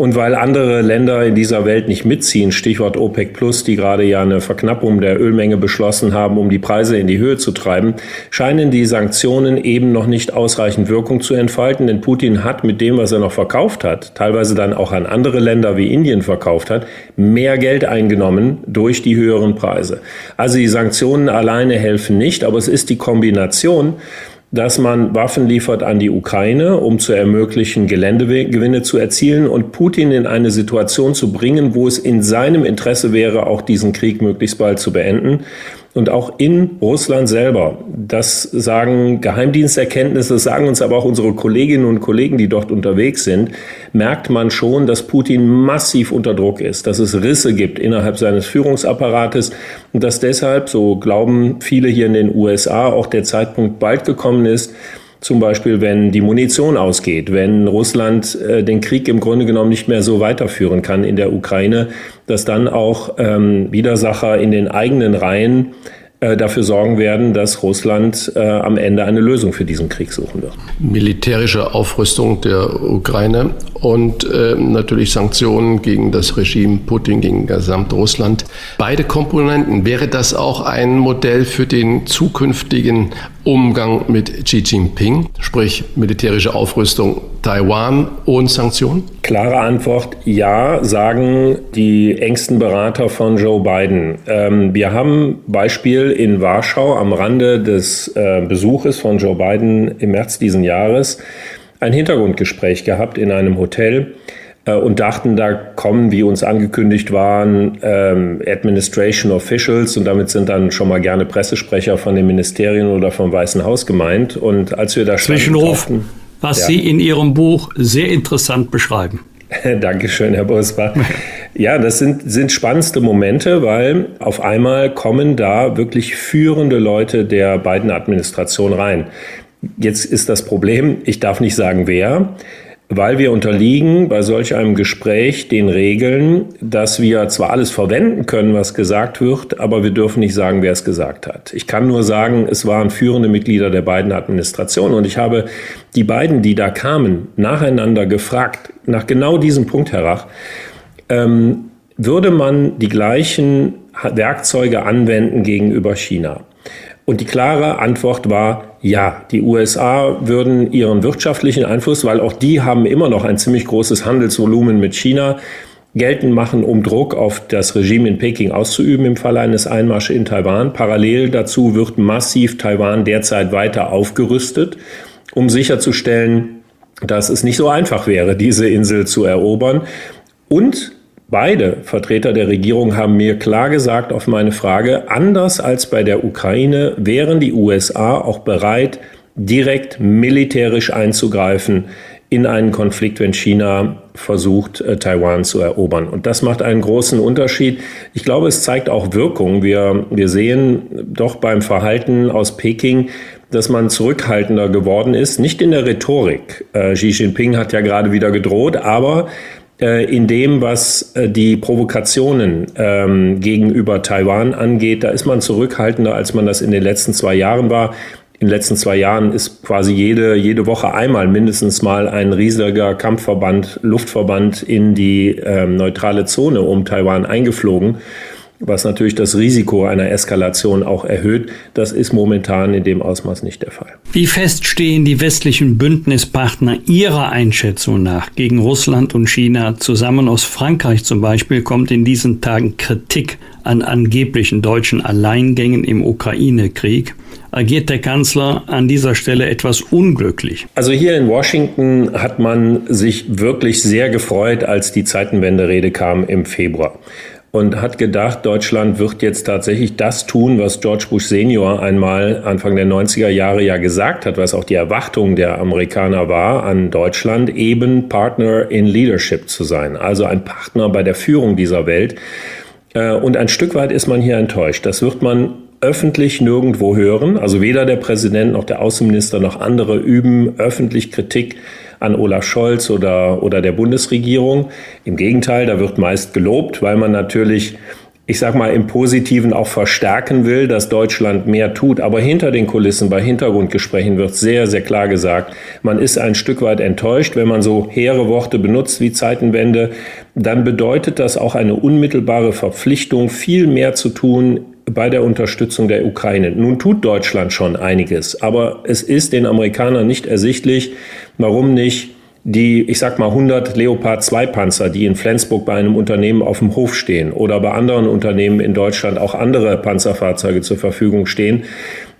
und weil andere Länder in dieser Welt nicht mitziehen, Stichwort OPEC Plus, die gerade ja eine Verknappung der Ölmenge beschlossen haben, um die Preise in die Höhe zu treiben, scheinen die Sanktionen eben noch nicht ausreichend Wirkung zu entfalten. Denn Putin hat mit dem, was er noch verkauft hat, teilweise dann auch an andere Länder wie Indien verkauft hat, mehr Geld eingenommen durch die höheren Preise. Also die Sanktionen alleine helfen nicht, aber es ist die Kombination dass man Waffen liefert an die Ukraine, um zu ermöglichen, Geländegewinne zu erzielen und Putin in eine Situation zu bringen, wo es in seinem Interesse wäre, auch diesen Krieg möglichst bald zu beenden. Und auch in Russland selber, das sagen Geheimdiensterkenntnisse, das sagen uns aber auch unsere Kolleginnen und Kollegen, die dort unterwegs sind, merkt man schon, dass Putin massiv unter Druck ist, dass es Risse gibt innerhalb seines Führungsapparates und dass deshalb, so glauben viele hier in den USA, auch der Zeitpunkt bald gekommen ist, zum Beispiel, wenn die Munition ausgeht, wenn Russland äh, den Krieg im Grunde genommen nicht mehr so weiterführen kann in der Ukraine, dass dann auch ähm, Widersacher in den eigenen Reihen äh, dafür sorgen werden, dass Russland äh, am Ende eine Lösung für diesen Krieg suchen wird. Militärische Aufrüstung der Ukraine und äh, natürlich Sanktionen gegen das Regime Putin, gegen Gesamtrussland. Beide Komponenten. Wäre das auch ein Modell für den zukünftigen Umgang mit Xi Jinping, sprich militärische Aufrüstung Taiwan und Sanktionen? Klare Antwort, ja, sagen die engsten Berater von Joe Biden. Ähm, wir haben Beispiel in Warschau am Rande des äh, Besuches von Joe Biden im März diesen Jahres ein Hintergrundgespräch gehabt in einem Hotel äh, und dachten, da kommen, wie uns angekündigt waren, ähm, Administration Officials und damit sind dann schon mal gerne Pressesprecher von den Ministerien oder vom Weißen Haus gemeint. Und als wir da Zwischenruf, standen, was ja. Sie in Ihrem Buch sehr interessant beschreiben. Dankeschön, Herr Busbach. Ja, das sind, sind spannendste Momente, weil auf einmal kommen da wirklich führende Leute der beiden Administration rein. Jetzt ist das Problem, ich darf nicht sagen wer, weil wir unterliegen bei solch einem Gespräch den Regeln, dass wir zwar alles verwenden können, was gesagt wird, aber wir dürfen nicht sagen, wer es gesagt hat. Ich kann nur sagen, es waren führende Mitglieder der beiden Administrationen und ich habe die beiden, die da kamen, nacheinander gefragt, nach genau diesem Punkt, Herr Rach, ähm, würde man die gleichen Werkzeuge anwenden gegenüber China? Und die klare Antwort war ja. Die USA würden ihren wirtschaftlichen Einfluss, weil auch die haben immer noch ein ziemlich großes Handelsvolumen mit China, geltend machen, um Druck auf das Regime in Peking auszuüben im Falle eines Einmarsches in Taiwan. Parallel dazu wird massiv Taiwan derzeit weiter aufgerüstet, um sicherzustellen, dass es nicht so einfach wäre, diese Insel zu erobern. Und Beide Vertreter der Regierung haben mir klar gesagt auf meine Frage, anders als bei der Ukraine wären die USA auch bereit, direkt militärisch einzugreifen in einen Konflikt, wenn China versucht, äh, Taiwan zu erobern. Und das macht einen großen Unterschied. Ich glaube, es zeigt auch Wirkung. Wir, wir sehen doch beim Verhalten aus Peking, dass man zurückhaltender geworden ist, nicht in der Rhetorik. Äh, Xi Jinping hat ja gerade wieder gedroht, aber in dem, was äh, die Provokationen ähm, gegenüber Taiwan angeht, da ist man zurückhaltender, als man das in den letzten zwei Jahren war. In den letzten zwei Jahren ist quasi jede, jede Woche einmal mindestens mal ein riesiger Kampfverband, Luftverband in die ähm, neutrale Zone um Taiwan eingeflogen was natürlich das Risiko einer Eskalation auch erhöht. Das ist momentan in dem Ausmaß nicht der Fall. Wie fest stehen die westlichen Bündnispartner Ihrer Einschätzung nach gegen Russland und China zusammen? Aus Frankreich zum Beispiel kommt in diesen Tagen Kritik an angeblichen deutschen Alleingängen im Ukraine-Krieg. Agiert der Kanzler an dieser Stelle etwas unglücklich? Also hier in Washington hat man sich wirklich sehr gefreut, als die Zeitenwende-Rede kam im Februar und hat gedacht, Deutschland wird jetzt tatsächlich das tun, was George Bush Senior einmal Anfang der 90er Jahre ja gesagt hat, was auch die Erwartung der Amerikaner war an Deutschland, eben Partner in Leadership zu sein, also ein Partner bei der Führung dieser Welt. Äh, und ein Stück weit ist man hier enttäuscht. Das wird man öffentlich nirgendwo hören. Also weder der Präsident noch der Außenminister noch andere üben öffentlich Kritik an Olaf Scholz oder, oder der Bundesregierung. Im Gegenteil, da wird meist gelobt, weil man natürlich ich sag mal, im Positiven auch verstärken will, dass Deutschland mehr tut. Aber hinter den Kulissen, bei Hintergrundgesprächen wird sehr, sehr klar gesagt, man ist ein Stück weit enttäuscht. Wenn man so hehre Worte benutzt wie Zeitenwende, dann bedeutet das auch eine unmittelbare Verpflichtung, viel mehr zu tun bei der Unterstützung der Ukraine. Nun tut Deutschland schon einiges, aber es ist den Amerikanern nicht ersichtlich, warum nicht die, ich sag mal, 100 Leopard 2 Panzer, die in Flensburg bei einem Unternehmen auf dem Hof stehen oder bei anderen Unternehmen in Deutschland auch andere Panzerfahrzeuge zur Verfügung stehen,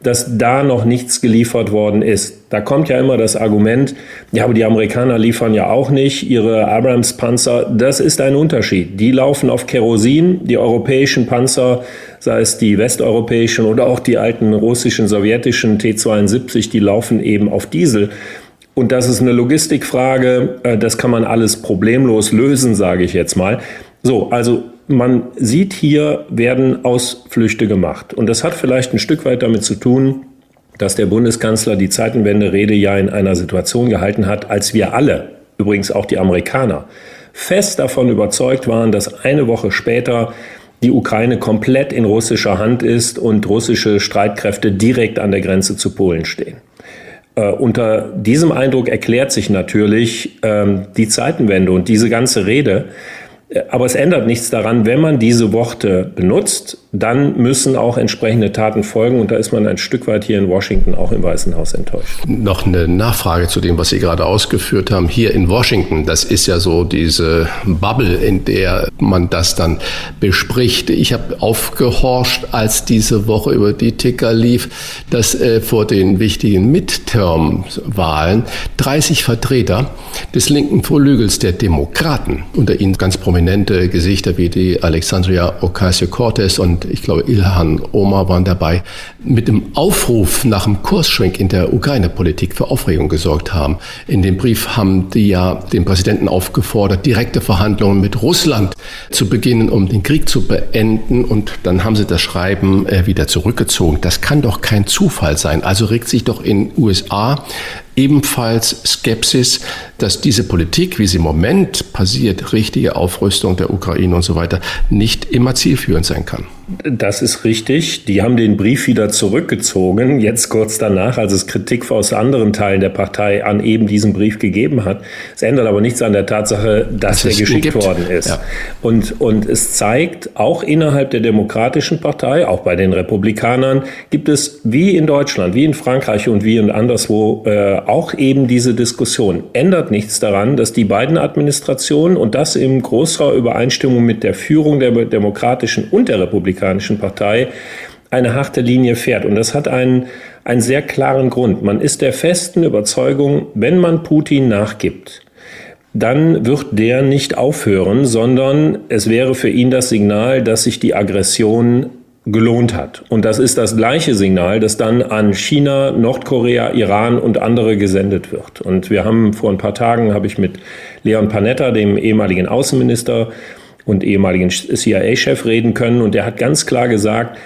dass da noch nichts geliefert worden ist. Da kommt ja immer das Argument, ja, aber die Amerikaner liefern ja auch nicht ihre Abrams-Panzer. Das ist ein Unterschied. Die laufen auf Kerosin, die europäischen Panzer, sei es die westeuropäischen oder auch die alten russischen, sowjetischen T-72, die laufen eben auf Diesel. Und das ist eine Logistikfrage, äh, das kann man alles problemlos lösen, sage ich jetzt mal. So, also man sieht hier, werden Ausflüchte gemacht. Und das hat vielleicht ein Stück weit damit zu tun, dass der Bundeskanzler die Zeitenwende-Rede ja in einer Situation gehalten hat, als wir alle, übrigens auch die Amerikaner, fest davon überzeugt waren, dass eine Woche später die Ukraine komplett in russischer Hand ist und russische Streitkräfte direkt an der Grenze zu Polen stehen. Äh, unter diesem Eindruck erklärt sich natürlich ähm, die Zeitenwende und diese ganze Rede, aber es ändert nichts daran, wenn man diese Worte benutzt, dann müssen auch entsprechende Taten folgen. Und da ist man ein Stück weit hier in Washington auch im Weißen Haus enttäuscht. Noch eine Nachfrage zu dem, was Sie gerade ausgeführt haben. Hier in Washington, das ist ja so diese Bubble, in der man das dann bespricht. Ich habe aufgehorcht, als diese Woche über die Ticker lief, dass äh, vor den wichtigen Midterm-Wahlen 30 Vertreter des linken Flügels der Demokraten, unter ihnen ganz prominente Gesichter wie die Alexandria Ocasio-Cortez und ich glaube Ilhan Omar waren dabei, mit dem Aufruf nach dem Kursschwenk in der Ukraine-Politik für Aufregung gesorgt haben. In dem Brief haben die ja den Präsidenten aufgefordert, direkte Verhandlungen mit Russland zu beginnen, um den Krieg zu beenden. Und dann haben sie das Schreiben äh, wieder zurückgezogen. Das kann doch kein Zufall sein. Also regt sich doch in USA ebenfalls Skepsis, dass diese Politik, wie sie im Moment passiert, richtige Aufrüstung der Ukraine und so weiter, nicht immer zielführend sein kann. Das ist richtig. Die haben den Brief wieder zurückgezogen, jetzt kurz danach, als es Kritik aus anderen Teilen der Partei an eben diesem Brief gegeben hat. Es ändert aber nichts an der Tatsache, dass das der geschickt worden ist. Ja. Und, und es zeigt, auch innerhalb der Demokratischen Partei, auch bei den Republikanern, gibt es wie in Deutschland, wie in Frankreich und wie in anderswo äh, auch eben diese Diskussion. Ändert nichts daran, dass die beiden Administrationen und das in großer Übereinstimmung mit der Führung der Demokratischen und der Republikanischen Republikanischen Partei eine harte Linie fährt. Und das hat einen, einen sehr klaren Grund. Man ist der festen Überzeugung, wenn man Putin nachgibt, dann wird der nicht aufhören, sondern es wäre für ihn das Signal, dass sich die Aggression gelohnt hat. Und das ist das gleiche Signal, das dann an China, Nordkorea, Iran und andere gesendet wird. Und wir haben vor ein paar Tagen, habe ich mit Leon Panetta, dem ehemaligen Außenminister, und ehemaligen CIA-Chef reden können. Und er hat ganz klar gesagt,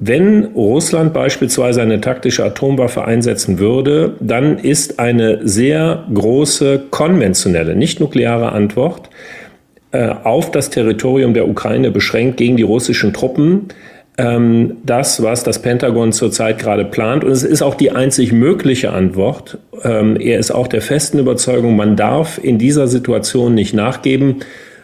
wenn Russland beispielsweise eine taktische Atomwaffe einsetzen würde, dann ist eine sehr große konventionelle, nicht nukleare Antwort äh, auf das Territorium der Ukraine beschränkt gegen die russischen Truppen ähm, das, was das Pentagon zurzeit gerade plant. Und es ist auch die einzig mögliche Antwort. Ähm, er ist auch der festen Überzeugung, man darf in dieser Situation nicht nachgeben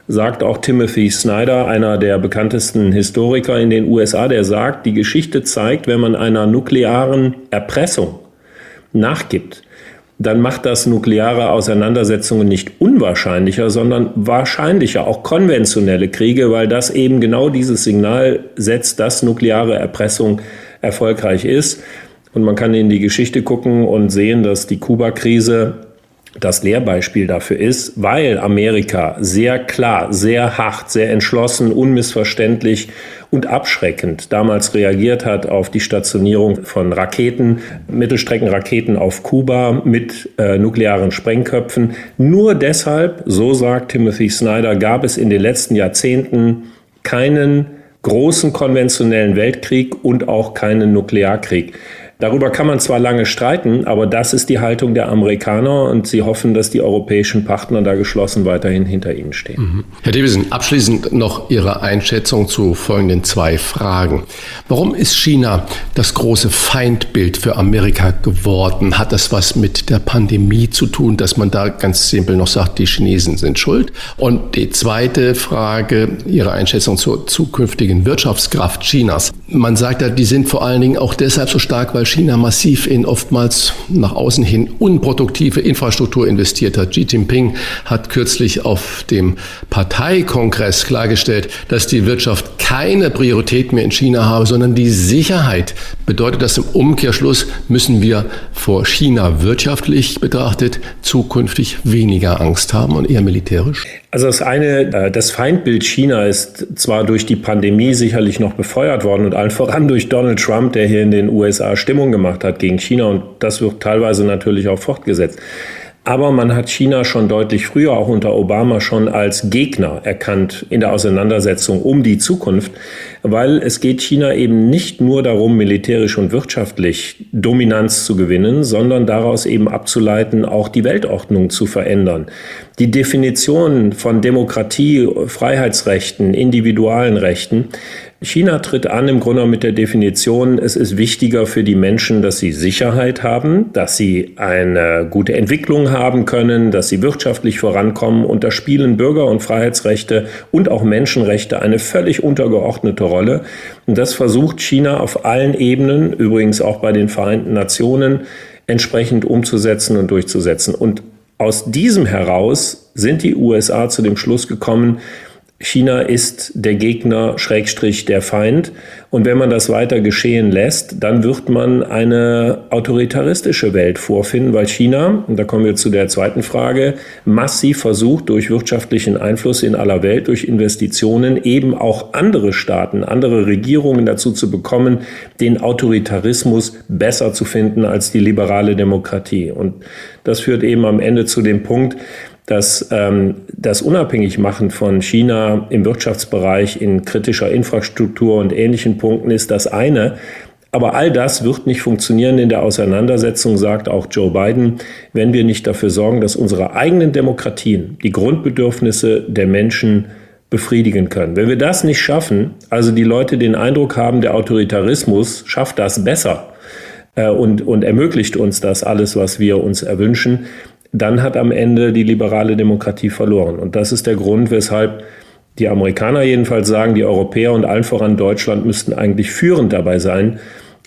sagt auch Timothy Snyder, einer der bekanntesten Historiker in den USA, der sagt, die Geschichte zeigt, wenn man einer nuklearen Erpressung nachgibt, dann macht das nukleare Auseinandersetzungen nicht unwahrscheinlicher, sondern wahrscheinlicher, auch konventionelle Kriege, weil das eben genau dieses Signal setzt, dass nukleare Erpressung erfolgreich ist. Und man kann in die Geschichte gucken und sehen, dass die Kuba-Krise das Lehrbeispiel dafür ist, weil Amerika sehr klar, sehr hart, sehr entschlossen, unmissverständlich und abschreckend damals reagiert hat auf die Stationierung von Raketen, Mittelstreckenraketen auf Kuba mit äh, nuklearen Sprengköpfen. Nur deshalb, so sagt Timothy Snyder, gab es in den letzten Jahrzehnten keinen großen konventionellen Weltkrieg und auch keinen Nuklearkrieg. Darüber kann man zwar lange streiten, aber das ist die Haltung der Amerikaner und sie hoffen, dass die europäischen Partner da geschlossen weiterhin hinter ihnen stehen. Mhm. Herr Davison, abschließend noch Ihre Einschätzung zu folgenden zwei Fragen. Warum ist China das große Feindbild für Amerika geworden? Hat das was mit der Pandemie zu tun, dass man da ganz simpel noch sagt, die Chinesen sind schuld? Und die zweite Frage, Ihre Einschätzung zur zukünftigen Wirtschaftskraft Chinas. Man sagt ja, die sind vor allen Dingen auch deshalb so stark, weil China massiv in oftmals nach außen hin unproduktive Infrastruktur investiert hat. Xi Jinping hat kürzlich auf dem Parteikongress klargestellt, dass die Wirtschaft keine Priorität mehr in China habe, sondern die Sicherheit. Bedeutet das im Umkehrschluss, müssen wir vor China wirtschaftlich betrachtet zukünftig weniger Angst haben und eher militärisch? Also das eine, äh, das Feindbild China ist zwar durch die Pandemie sicherlich noch befeuert worden und allen voran durch Donald Trump, der hier in den USA Stimmung gemacht hat gegen China und das wird teilweise natürlich auch fortgesetzt. Aber man hat China schon deutlich früher, auch unter Obama, schon als Gegner erkannt in der Auseinandersetzung um die Zukunft. Weil es geht China eben nicht nur darum, militärisch und wirtschaftlich Dominanz zu gewinnen, sondern daraus eben abzuleiten, auch die Weltordnung zu verändern. Die Definition von Demokratie, Freiheitsrechten, individualen Rechten, China tritt an im Grunde mit der Definition, es ist wichtiger für die Menschen, dass sie Sicherheit haben, dass sie eine gute Entwicklung haben können, dass sie wirtschaftlich vorankommen. Und da spielen Bürger- und Freiheitsrechte und auch Menschenrechte eine völlig untergeordnete Rolle. Und das versucht China auf allen Ebenen, übrigens auch bei den Vereinten Nationen, entsprechend umzusetzen und durchzusetzen. Und aus diesem heraus sind die USA zu dem Schluss gekommen, China ist der Gegner, Schrägstrich der Feind. Und wenn man das weiter geschehen lässt, dann wird man eine autoritaristische Welt vorfinden, weil China, und da kommen wir zu der zweiten Frage, massiv versucht, durch wirtschaftlichen Einfluss in aller Welt, durch Investitionen eben auch andere Staaten, andere Regierungen dazu zu bekommen, den Autoritarismus besser zu finden als die liberale Demokratie. Und das führt eben am Ende zu dem Punkt, dass ähm, das Unabhängigmachen von China im Wirtschaftsbereich in kritischer Infrastruktur und ähnlichen Punkten ist das eine. Aber all das wird nicht funktionieren in der Auseinandersetzung, sagt auch Joe Biden, wenn wir nicht dafür sorgen, dass unsere eigenen Demokratien die Grundbedürfnisse der Menschen befriedigen können. Wenn wir das nicht schaffen, also die Leute den Eindruck haben, der Autoritarismus schafft das besser äh, und, und ermöglicht uns das alles, was wir uns erwünschen, dann hat am Ende die liberale Demokratie verloren. Und das ist der Grund, weshalb die Amerikaner jedenfalls sagen, die Europäer und allen voran Deutschland müssten eigentlich führend dabei sein,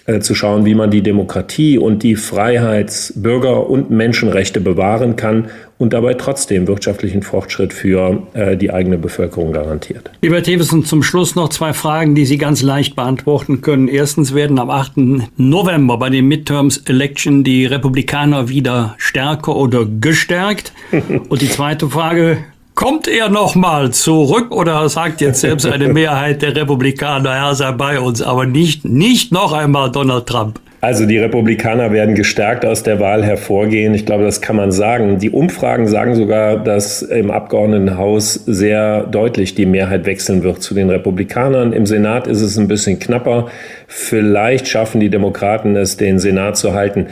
äh, zu schauen, wie man die Demokratie und die Freiheits-, Bürger- und Menschenrechte bewahren kann und dabei trotzdem wirtschaftlichen Fortschritt für äh, die eigene Bevölkerung garantiert. Lieber Thewesen, zum Schluss noch zwei Fragen, die Sie ganz leicht beantworten können. Erstens werden am 8. November bei den Midterms Election die Republikaner wieder stärker oder gestärkt? und die zweite Frage, Kommt er noch mal zurück oder sagt jetzt selbst eine Mehrheit der Republikaner, er sei bei uns, aber nicht, nicht noch einmal Donald Trump? Also die Republikaner werden gestärkt aus der Wahl hervorgehen. Ich glaube, das kann man sagen. Die Umfragen sagen sogar, dass im Abgeordnetenhaus sehr deutlich die Mehrheit wechseln wird zu den Republikanern. Im Senat ist es ein bisschen knapper. Vielleicht schaffen die Demokraten es, den Senat zu halten.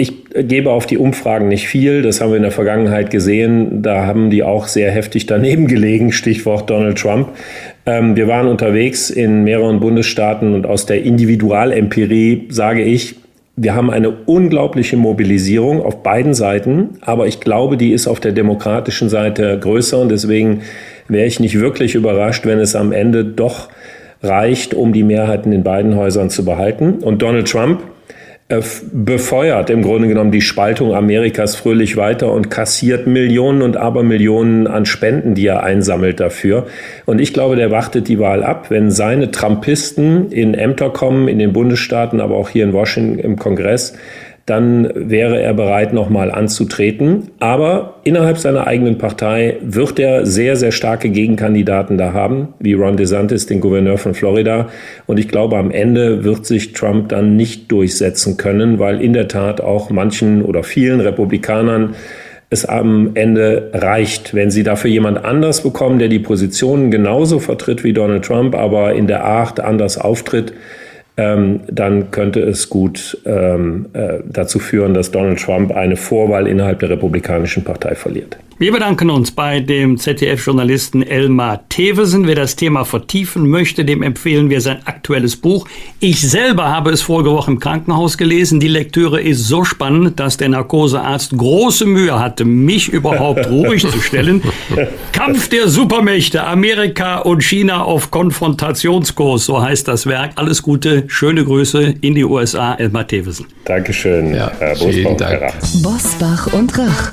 Ich gebe auf die Umfragen nicht viel. Das haben wir in der Vergangenheit gesehen. Da haben die auch sehr heftig daneben gelegen. Stichwort Donald Trump. Ähm, wir waren unterwegs in mehreren Bundesstaaten und aus der Individualempirie sage ich, wir haben eine unglaubliche Mobilisierung auf beiden Seiten, aber ich glaube, die ist auf der demokratischen Seite größer und deswegen wäre ich nicht wirklich überrascht, wenn es am Ende doch reicht, um die Mehrheiten in beiden Häusern zu behalten. Und Donald Trump, befeuert im Grunde genommen die Spaltung Amerikas fröhlich weiter und kassiert Millionen und Abermillionen an Spenden, die er einsammelt dafür. Und ich glaube, der wartet die Wahl ab. Wenn seine Trumpisten in Ämter kommen, in den Bundesstaaten, aber auch hier in Washington im Kongress, dann wäre er bereit, nochmal anzutreten. Aber innerhalb seiner eigenen Partei wird er sehr, sehr starke Gegenkandidaten da haben, wie Ron DeSantis, den Gouverneur von Florida. Und ich glaube, am Ende wird sich Trump dann nicht durchsetzen können, weil in der Tat auch manchen oder vielen Republikanern es am Ende reicht, wenn sie dafür jemand anders bekommen, der die Positionen genauso vertritt wie Donald Trump, aber in der Art anders auftritt, ähm, dann könnte es gut ähm, äh, dazu führen, dass Donald Trump eine Vorwahl innerhalb der Republikanischen Partei verliert. Wir bedanken uns bei dem ZDF-Journalisten Elmar Thewesen. Wer das Thema vertiefen möchte, dem empfehlen wir sein aktuelles Buch. Ich selber habe es vorige Woche im Krankenhaus gelesen. Die Lektüre ist so spannend, dass der Narkosearzt große Mühe hatte, mich überhaupt ruhig zu stellen. Kampf der Supermächte, Amerika und China auf Konfrontationskurs, so heißt das Werk. Alles Gute, schöne Grüße in die USA, Elmar Thewesen. Dankeschön, ja, Herr Bosbach. Dank. Bosbach und Rach.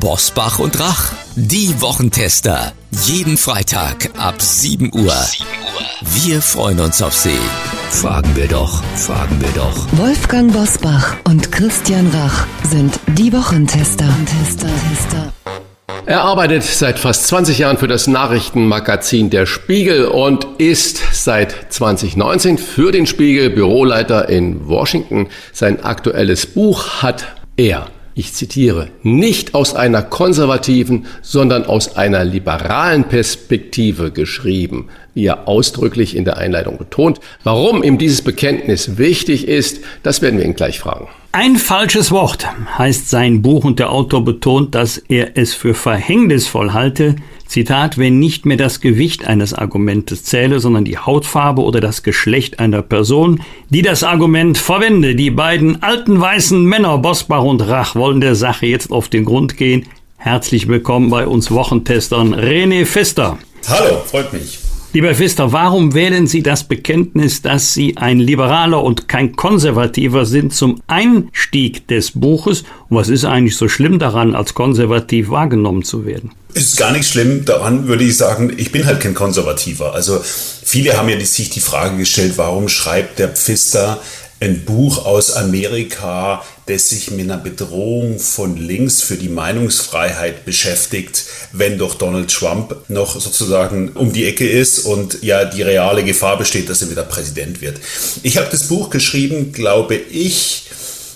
Bosbach und Rach, die Wochentester. Jeden Freitag ab 7 Uhr. Wir freuen uns auf Sie. Fragen wir doch, fragen wir doch. Wolfgang Bosbach und Christian Rach sind die Wochentester. Tester, Tester. Er arbeitet seit fast 20 Jahren für das Nachrichtenmagazin Der Spiegel und ist seit 2019 für den Spiegel Büroleiter in Washington. Sein aktuelles Buch hat er ich zitiere, nicht aus einer konservativen, sondern aus einer liberalen Perspektive geschrieben, wie er ausdrücklich in der Einleitung betont. Warum ihm dieses Bekenntnis wichtig ist, das werden wir ihn gleich fragen. Ein falsches Wort heißt sein Buch und der Autor betont, dass er es für verhängnisvoll halte, Zitat, wenn nicht mehr das Gewicht eines Argumentes zähle, sondern die Hautfarbe oder das Geschlecht einer Person, die das Argument verwende. Die beiden alten weißen Männer, Bosbach und Rach, wollen der Sache jetzt auf den Grund gehen. Herzlich willkommen bei uns Wochentestern René Pfister. Hallo, freut mich. Lieber Pfister, warum wählen Sie das Bekenntnis, dass Sie ein Liberaler und kein Konservativer sind, zum Einstieg des Buches? Und was ist eigentlich so schlimm daran, als konservativ wahrgenommen zu werden? Es ist gar nicht schlimm daran, würde ich sagen, ich bin halt kein Konservativer. Also viele haben ja sich die Frage gestellt, warum schreibt der Pfister ein Buch aus Amerika, das sich mit einer Bedrohung von links für die Meinungsfreiheit beschäftigt, wenn doch Donald Trump noch sozusagen um die Ecke ist und ja die reale Gefahr besteht, dass er wieder Präsident wird. Ich habe das Buch geschrieben, glaube ich,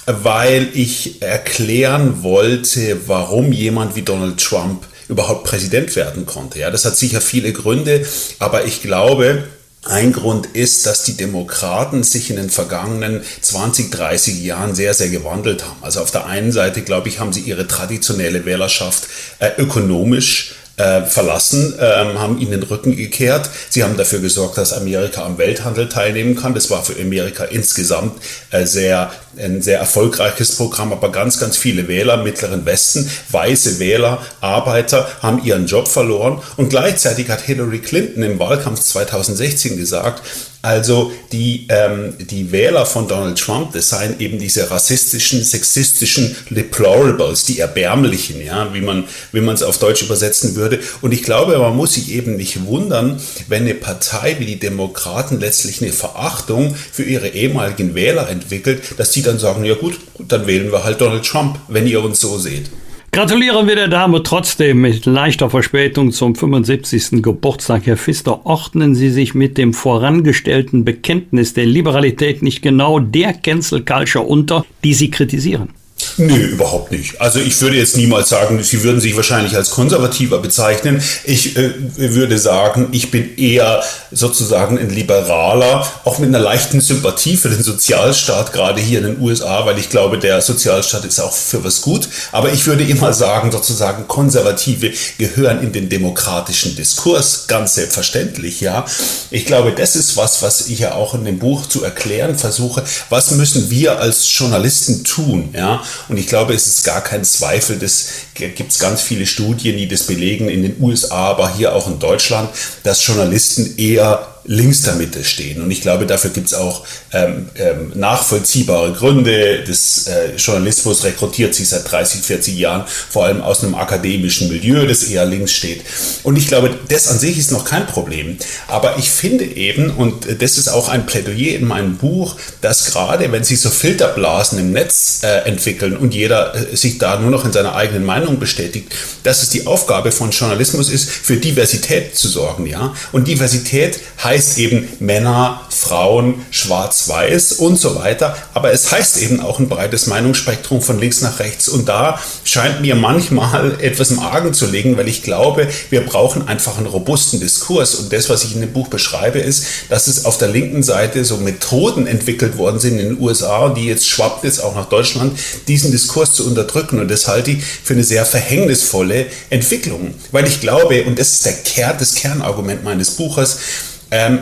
weil ich erklären wollte, warum jemand wie Donald Trump überhaupt Präsident werden konnte. Ja, das hat sicher viele Gründe, aber ich glaube, ein Grund ist, dass die Demokraten sich in den vergangenen 20, 30 Jahren sehr, sehr gewandelt haben. Also auf der einen Seite, glaube ich, haben sie ihre traditionelle Wählerschaft äh, ökonomisch äh, verlassen, ähm, haben ihnen den Rücken gekehrt. Sie haben dafür gesorgt, dass Amerika am Welthandel teilnehmen kann. Das war für Amerika insgesamt äh, sehr, ein sehr erfolgreiches Programm, aber ganz, ganz viele Wähler im Mittleren Westen, weiße Wähler, Arbeiter haben ihren Job verloren. Und gleichzeitig hat Hillary Clinton im Wahlkampf 2016 gesagt, also die, ähm, die Wähler von Donald Trump, das seien eben diese rassistischen, sexistischen Deplorables, die Erbärmlichen, ja, wie man wie man es auf Deutsch übersetzen würde. Und ich glaube, man muss sich eben nicht wundern, wenn eine Partei wie die Demokraten letztlich eine Verachtung für ihre ehemaligen Wähler entwickelt, dass die dann sagen, ja gut, dann wählen wir halt Donald Trump, wenn ihr uns so seht. Gratulieren wir der Dame trotzdem mit leichter Verspätung zum 75. Geburtstag. Herr Pfister, ordnen Sie sich mit dem vorangestellten Bekenntnis der Liberalität nicht genau der Cancel Culture unter, die Sie kritisieren? Nö, überhaupt nicht. Also ich würde jetzt niemals sagen, Sie würden sich wahrscheinlich als konservativer bezeichnen. Ich äh, würde sagen, ich bin eher sozusagen ein Liberaler, auch mit einer leichten Sympathie für den Sozialstaat, gerade hier in den USA, weil ich glaube, der Sozialstaat ist auch für was gut. Aber ich würde immer sagen, sozusagen Konservative gehören in den demokratischen Diskurs, ganz selbstverständlich, ja. Ich glaube, das ist was, was ich ja auch in dem Buch zu erklären versuche. Was müssen wir als Journalisten tun, ja? Und ich glaube, es ist gar kein Zweifel, das gibt es ganz viele Studien, die das belegen in den USA, aber hier auch in Deutschland, dass Journalisten eher links der Mitte stehen. Und ich glaube, dafür gibt es auch ähm, ähm, nachvollziehbare Gründe. Das äh, Journalismus rekrutiert sich seit 30, 40 Jahren vor allem aus einem akademischen Milieu, das eher links steht. Und ich glaube, das an sich ist noch kein Problem. Aber ich finde eben, und das ist auch ein Plädoyer in meinem Buch, dass gerade wenn sich so Filterblasen im Netz äh, entwickeln und jeder äh, sich da nur noch in seiner eigenen Meinung bestätigt, dass es die Aufgabe von Journalismus ist, für Diversität zu sorgen. Ja? Und Diversität heißt, heißt eben Männer, Frauen, Schwarz-Weiß und so weiter. Aber es heißt eben auch ein breites Meinungsspektrum von links nach rechts. Und da scheint mir manchmal etwas im Argen zu liegen, weil ich glaube, wir brauchen einfach einen robusten Diskurs. Und das, was ich in dem Buch beschreibe, ist, dass es auf der linken Seite so Methoden entwickelt worden sind in den USA, die jetzt schwappt jetzt auch nach Deutschland, diesen Diskurs zu unterdrücken. Und das halte ich für eine sehr verhängnisvolle Entwicklung. Weil ich glaube, und das ist der Kern, das Kernargument meines Buches,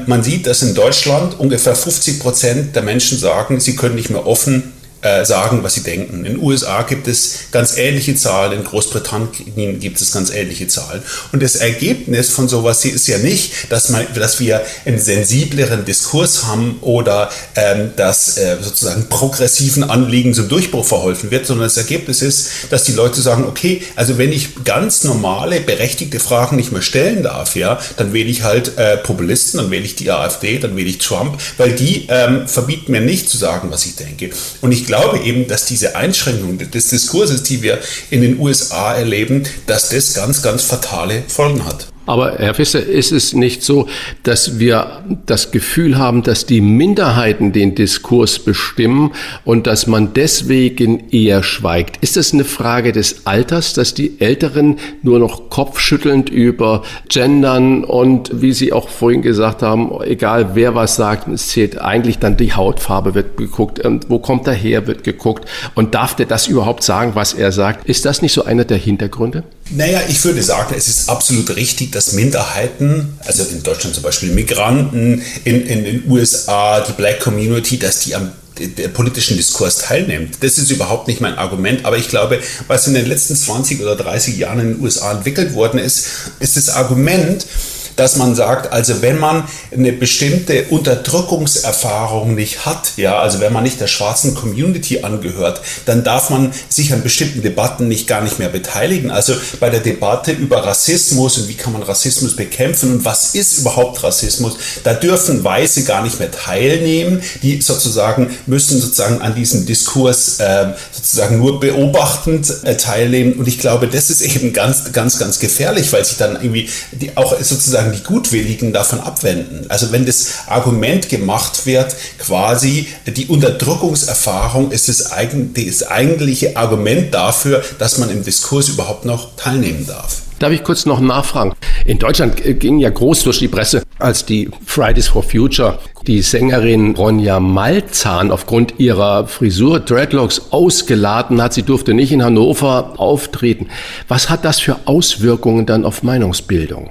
man sieht, dass in Deutschland ungefähr 50 Prozent der Menschen sagen, sie können nicht mehr offen äh, sagen, was sie denken. In den USA gibt es ganz ähnliche Zahlen, in Großbritannien gibt es ganz ähnliche Zahlen. Und das Ergebnis von sowas ist ja nicht, dass, man, dass wir einen sensibleren Diskurs haben oder ähm, dass äh, sozusagen progressiven Anliegen zum Durchbruch verholfen wird, sondern das Ergebnis ist, dass die Leute sagen, okay, also wenn ich ganz normale, berechtigte Fragen nicht mehr stellen darf, ja, dann wähle ich halt äh, Populisten, dann wähle ich die AfD, dann wähle ich Trump, weil die ähm, verbieten mir nicht zu sagen, was ich denke. Und ich glaube eben, dass diese Einschränkung des Diskurses, die wir in den USA erleben, dass das ganz, ganz fatale Folgen hat. Aber Herr Fischer, ist es nicht so, dass wir das Gefühl haben, dass die Minderheiten den Diskurs bestimmen und dass man deswegen eher schweigt? Ist es eine Frage des Alters, dass die Älteren nur noch kopfschüttelnd über Gendern und wie Sie auch vorhin gesagt haben, egal wer was sagt, es zählt eigentlich dann die Hautfarbe wird geguckt, wo kommt er her, wird geguckt und darf der das überhaupt sagen, was er sagt? Ist das nicht so einer der Hintergründe? Naja, ich würde sagen, es ist absolut richtig, dass Minderheiten, also in Deutschland zum Beispiel Migranten, in, in den USA die Black Community, dass die am politischen Diskurs teilnimmt. Das ist überhaupt nicht mein Argument, aber ich glaube, was in den letzten 20 oder 30 Jahren in den USA entwickelt worden ist, ist das Argument, dass man sagt, also wenn man eine bestimmte Unterdrückungserfahrung nicht hat, ja, also wenn man nicht der schwarzen Community angehört, dann darf man sich an bestimmten Debatten nicht gar nicht mehr beteiligen. Also bei der Debatte über Rassismus und wie kann man Rassismus bekämpfen und was ist überhaupt Rassismus, da dürfen Weiße gar nicht mehr teilnehmen. Die sozusagen müssen sozusagen an diesem Diskurs äh, sozusagen nur beobachtend äh, teilnehmen. Und ich glaube, das ist eben ganz, ganz, ganz gefährlich, weil sich dann irgendwie die auch sozusagen sozusagen die Gutwilligen davon abwenden. Also wenn das Argument gemacht wird, quasi die Unterdrückungserfahrung ist das, eigentliche Argument dafür, dass man im Diskurs überhaupt noch teilnehmen darf. Darf ich kurz noch nachfragen? In Deutschland ging ja groß durch die Presse, als die Fridays for Future die Sängerin Ronja Malzahn aufgrund ihrer Frisur Dreadlocks ausgeladen hat. Sie durfte nicht in Hannover auftreten. Was hat das für Auswirkungen dann auf Meinungsbildung?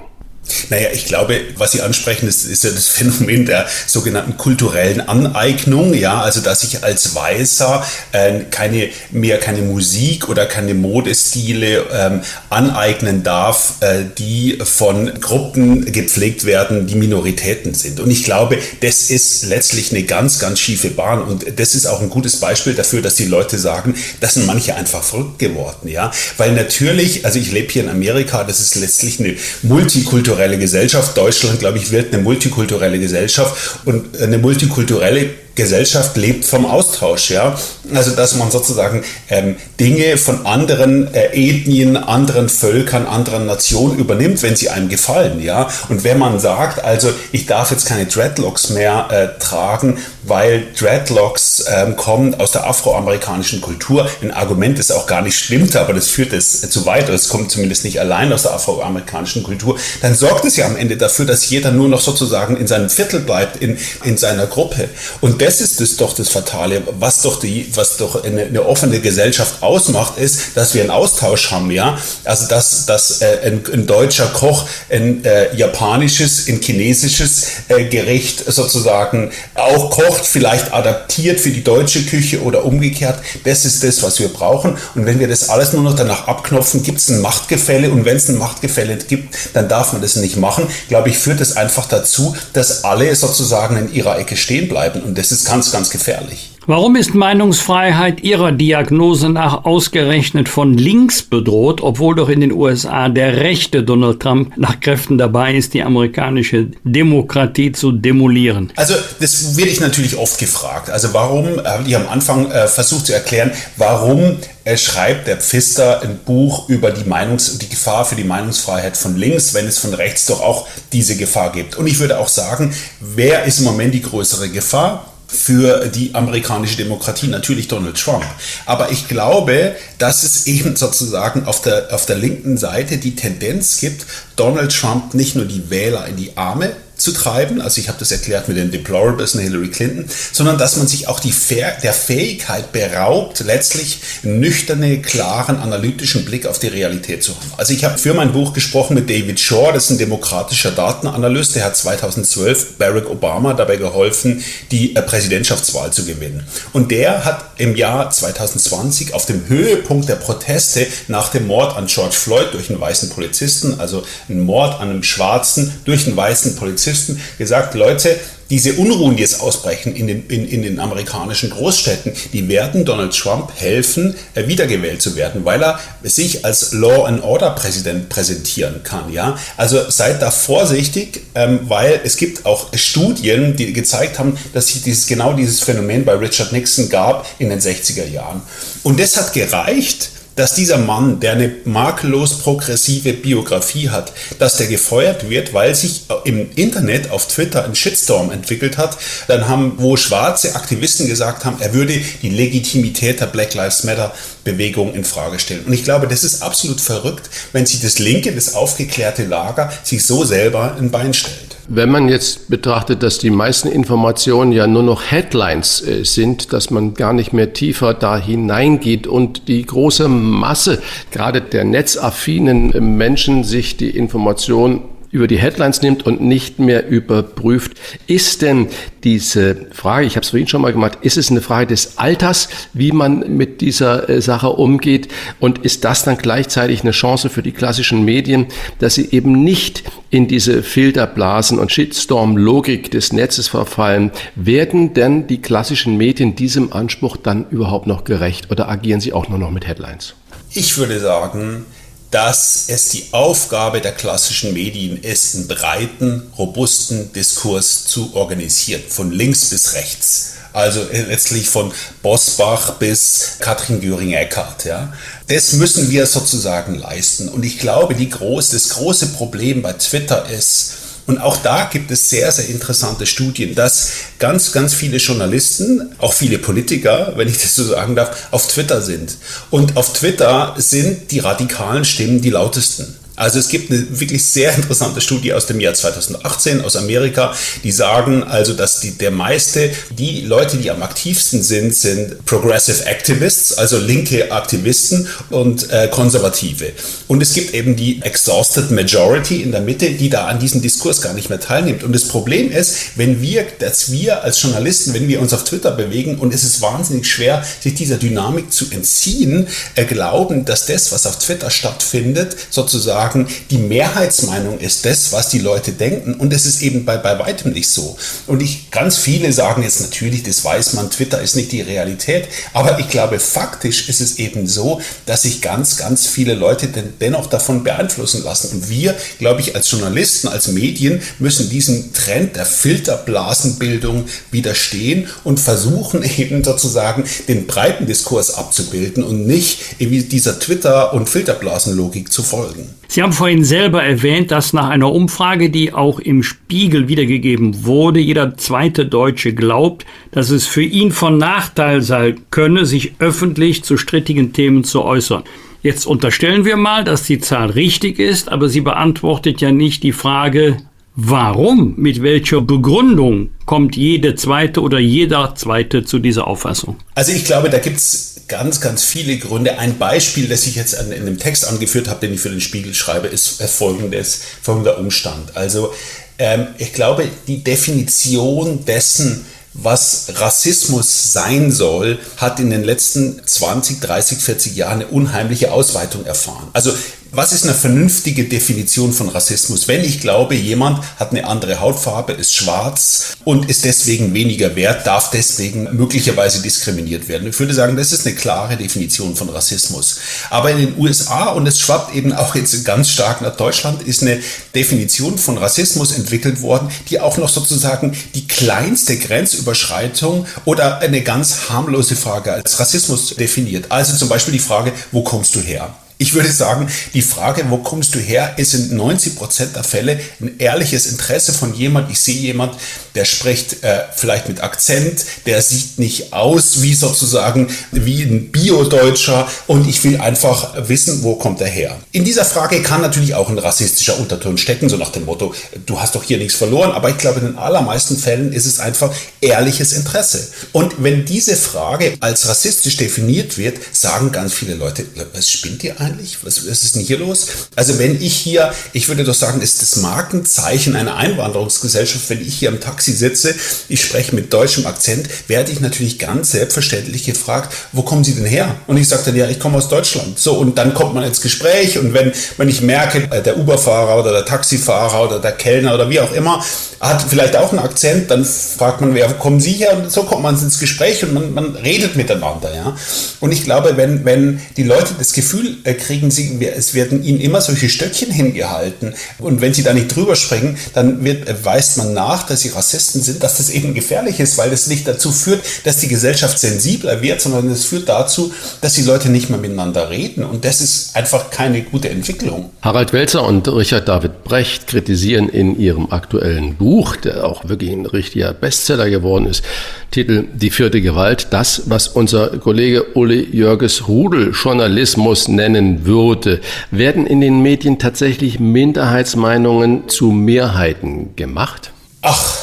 Naja, ich glaube, was Sie ansprechen, ist, ist ja das Phänomen der sogenannten kulturellen Aneignung. Ja, also dass ich als Weißer äh, keine mehr keine Musik oder keine Modestile ähm, aneignen darf, äh, die von Gruppen gepflegt werden, die Minoritäten sind. Und ich glaube, das ist letztlich eine ganz, ganz schiefe Bahn. Und das ist auch ein gutes Beispiel dafür, dass die Leute sagen, das sind manche einfach verrückt geworden. Ja, weil natürlich, also ich lebe hier in Amerika, das ist letztlich eine multikulturelle multikulturelle Gesellschaft. Deutschland, glaube ich, wird eine multikulturelle Gesellschaft und eine multikulturelle Gesellschaft lebt vom Austausch, ja. Also dass man sozusagen ähm, Dinge von anderen äh, Ethnien, anderen Völkern, anderen Nationen übernimmt, wenn sie einem gefallen, ja. Und wenn man sagt, also ich darf jetzt keine Dreadlocks mehr äh, tragen, weil Dreadlocks ähm, kommen aus der afroamerikanischen Kultur, ein Argument, das auch gar nicht stimmt, aber das führt es äh, zu weit, es kommt zumindest nicht allein aus der afroamerikanischen Kultur, dann sorgt es ja am Ende dafür, dass jeder nur noch sozusagen in seinem Viertel bleibt, in, in seiner Gruppe. Und das ist es doch das Fatale. Was doch, die, was doch eine, eine, offene Gesellschaft ausmacht, ist, dass wir einen Austausch haben. Ja? Also, dass, dass äh, ein, ein, deutscher Koch ein äh, japanisches, ein chinesisches äh, Gericht sozusagen auch kocht, vielleicht adaptiert für die deutsche Küche oder umgekehrt. Das ist das, was wir brauchen. Und wenn wir das alles nur noch danach abknopfen, gibt es ein Machtgefälle. Und wenn es ein Machtgefälle gibt, dann darf man das nicht machen. Glaube ich, führt es einfach dazu, dass alle sozusagen in ihrer Ecke stehen bleiben. Und das ist ganz, ganz gefährlich. Warum ist Meinungsfreiheit Ihrer Diagnose nach ausgerechnet von links bedroht, obwohl doch in den USA der rechte Donald Trump nach Kräften dabei ist, die amerikanische Demokratie zu demolieren? Also das werde ich natürlich oft gefragt. Also warum, habe ich am Anfang äh, versucht zu erklären, warum äh, schreibt der Pfister ein Buch über die, Meinungs-, die Gefahr für die Meinungsfreiheit von links, wenn es von rechts doch auch diese Gefahr gibt. Und ich würde auch sagen, wer ist im Moment die größere Gefahr? Für die amerikanische Demokratie natürlich Donald Trump. Aber ich glaube, dass es eben sozusagen auf der, auf der linken Seite die Tendenz gibt, Donald Trump nicht nur die Wähler in die Arme zu treiben, also ich habe das erklärt mit den Deplorables und Hillary Clinton, sondern dass man sich auch die der Fähigkeit beraubt, letztlich nüchterne, klaren, analytischen Blick auf die Realität zu haben. Also ich habe für mein Buch gesprochen mit David Shaw, das ist ein demokratischer Datenanalyst, der hat 2012 Barack Obama dabei geholfen, die äh, Präsidentschaftswahl zu gewinnen. Und der hat im Jahr 2020 auf dem Höhepunkt der Proteste nach dem Mord an George Floyd durch einen weißen Polizisten, also ein Mord an einem Schwarzen durch einen weißen Polizisten, gesagt, Leute, diese Unruhen, die jetzt ausbrechen in den, in, in den amerikanischen Großstädten, die werden Donald Trump helfen, äh, wiedergewählt zu werden, weil er sich als Law and Order Präsident präsentieren kann. Ja? Also seid da vorsichtig, ähm, weil es gibt auch Studien, die gezeigt haben, dass sich dieses, genau dieses Phänomen bei Richard Nixon gab in den 60er Jahren. Und das hat gereicht, dass dieser Mann, der eine makellos progressive Biografie hat, dass der gefeuert wird, weil sich im Internet auf Twitter ein Shitstorm entwickelt hat, dann haben, wo schwarze Aktivisten gesagt haben, er würde die Legitimität der Black Lives Matter Bewegung in Frage stellen. Und ich glaube, das ist absolut verrückt, wenn sich das linke, das aufgeklärte Lager sich so selber ein Bein stellt. Wenn man jetzt betrachtet, dass die meisten Informationen ja nur noch Headlines äh, sind, dass man gar nicht mehr tiefer da hineingeht und die große Masse, gerade der netzaffinen Menschen, sich die Information über die Headlines nimmt und nicht mehr überprüft. Ist denn diese Frage, ich habe es vorhin schon mal gemacht, ist es eine Frage des Alters, wie man mit dieser äh, Sache umgeht? Und ist das dann gleichzeitig eine Chance für die klassischen Medien, dass sie eben nicht in diese Filterblasen und Shitstorm-Logik des Netzes verfallen? Werden denn die klassischen Medien diesem Anspruch dann überhaupt noch gerecht oder agieren sie auch nur noch mit Headlines? Ich würde sagen, dass es die Aufgabe der klassischen Medien ist, einen breiten, robusten Diskurs zu organisieren, von links bis rechts. Also letztlich von Bosbach bis Katrin Göring-Eckardt. Ja. Das müssen wir sozusagen leisten. Und ich glaube, groß, das große Problem bei Twitter ist, und auch da gibt es sehr, sehr interessante Studien, dass ganz, ganz viele Journalisten, auch viele Politiker, wenn ich das so sagen darf, auf Twitter sind. Und auf Twitter sind die radikalen Stimmen die lautesten. Also es gibt eine wirklich sehr interessante Studie aus dem Jahr 2018 aus Amerika, die sagen also, dass die, der meiste, die Leute, die am aktivsten sind, sind Progressive Activists, also linke Aktivisten und äh, Konservative. Und es gibt eben die Exhausted Majority in der Mitte, die da an diesem Diskurs gar nicht mehr teilnimmt. Und das Problem ist, wenn wir, dass wir als Journalisten, wenn wir uns auf Twitter bewegen und es ist wahnsinnig schwer, sich dieser Dynamik zu entziehen, äh, glauben, dass das, was auf Twitter stattfindet, sozusagen sagen, die Mehrheitsmeinung ist das, was die Leute denken. Und das ist eben bei, bei weitem nicht so. Und ich, ganz viele sagen jetzt natürlich, das weiß man, Twitter ist nicht die Realität. Aber ich glaube, faktisch ist es eben so, dass sich ganz, ganz viele Leute den, dennoch davon beeinflussen lassen. Und wir, glaube ich, als Journalisten, als Medien müssen diesem Trend der Filterblasenbildung widerstehen und versuchen eben sozusagen den breiten Diskurs abzubilden und nicht irgendwie dieser Twitter- und Filterblasenlogik zu folgen. Sie haben vorhin selber erwähnt, dass nach einer Umfrage, die auch im Spiegel wiedergegeben wurde, jeder zweite Deutsche glaubt, dass es für ihn von Nachteil sein könne, sich öffentlich zu strittigen Themen zu äußern. Jetzt unterstellen wir mal, dass die Zahl richtig ist, aber sie beantwortet ja nicht die Frage, warum, mit welcher Begründung kommt jede zweite oder jeder zweite zu dieser Auffassung? Also ich glaube, da gibt es ganz, ganz viele Gründe. Ein Beispiel, das ich jetzt in dem Text angeführt habe, den ich für den Spiegel schreibe, ist folgendes, folgender Umstand. Also ähm, ich glaube, die Definition dessen, was Rassismus sein soll, hat in den letzten 20, 30, 40 Jahren eine unheimliche Ausweitung erfahren. Also was ist eine vernünftige Definition von Rassismus? Wenn ich glaube, jemand hat eine andere Hautfarbe, ist schwarz und ist deswegen weniger wert, darf deswegen möglicherweise diskriminiert werden. Ich würde sagen, das ist eine klare Definition von Rassismus. Aber in den USA, und es schwappt eben auch jetzt ganz stark nach Deutschland, ist eine Definition von Rassismus entwickelt worden, die auch noch sozusagen die kleinste Grenzüberschreitung oder eine ganz harmlose Frage als Rassismus definiert. Also zum Beispiel die Frage, wo kommst du her? Ich würde sagen, die Frage, wo kommst du her, ist in 90 Prozent der Fälle ein ehrliches Interesse von jemand. Ich sehe jemand, der spricht äh, vielleicht mit Akzent, der sieht nicht aus wie sozusagen wie ein Bio-Deutscher und ich will einfach wissen, wo kommt er her. In dieser Frage kann natürlich auch ein rassistischer Unterton stecken, so nach dem Motto, du hast doch hier nichts verloren, aber ich glaube, in den allermeisten Fällen ist es einfach ehrliches Interesse. Und wenn diese Frage als rassistisch definiert wird, sagen ganz viele Leute, was spinnt ihr eigentlich? Was, was ist denn hier los? Also wenn ich hier, ich würde doch sagen, ist das Markenzeichen einer Einwanderungsgesellschaft, wenn ich hier im Taxi sitze, ich spreche mit deutschem Akzent, werde ich natürlich ganz selbstverständlich gefragt, wo kommen Sie denn her? Und ich sage dann, ja, ich komme aus Deutschland. So, und dann kommt man ins Gespräch und wenn, wenn ich merke, äh, der Uberfahrer oder der Taxifahrer oder der Kellner oder wie auch immer, hat vielleicht auch einen Akzent, dann fragt man, wer kommen Sie her? Und so kommt man ins Gespräch und man, man redet miteinander. Ja? Und ich glaube, wenn, wenn die Leute das Gefühl äh, kriegen, sie, es werden ihnen immer solche Stöckchen hingehalten und wenn sie da nicht drüber springen, dann wird, äh, weist man nach, dass sie Rassisten sind, dass das eben gefährlich ist, weil das nicht dazu führt, dass die Gesellschaft sensibler wird, sondern es führt dazu, dass die Leute nicht mehr miteinander reden. Und das ist einfach keine gute Entwicklung. Harald Welzer und Richard David Brecht kritisieren in ihrem aktuellen Buch Buch, der auch wirklich ein richtiger Bestseller geworden ist, Titel Die vierte Gewalt, das, was unser Kollege Uli Jörges Rudel Journalismus nennen würde. Werden in den Medien tatsächlich Minderheitsmeinungen zu Mehrheiten gemacht? Ach,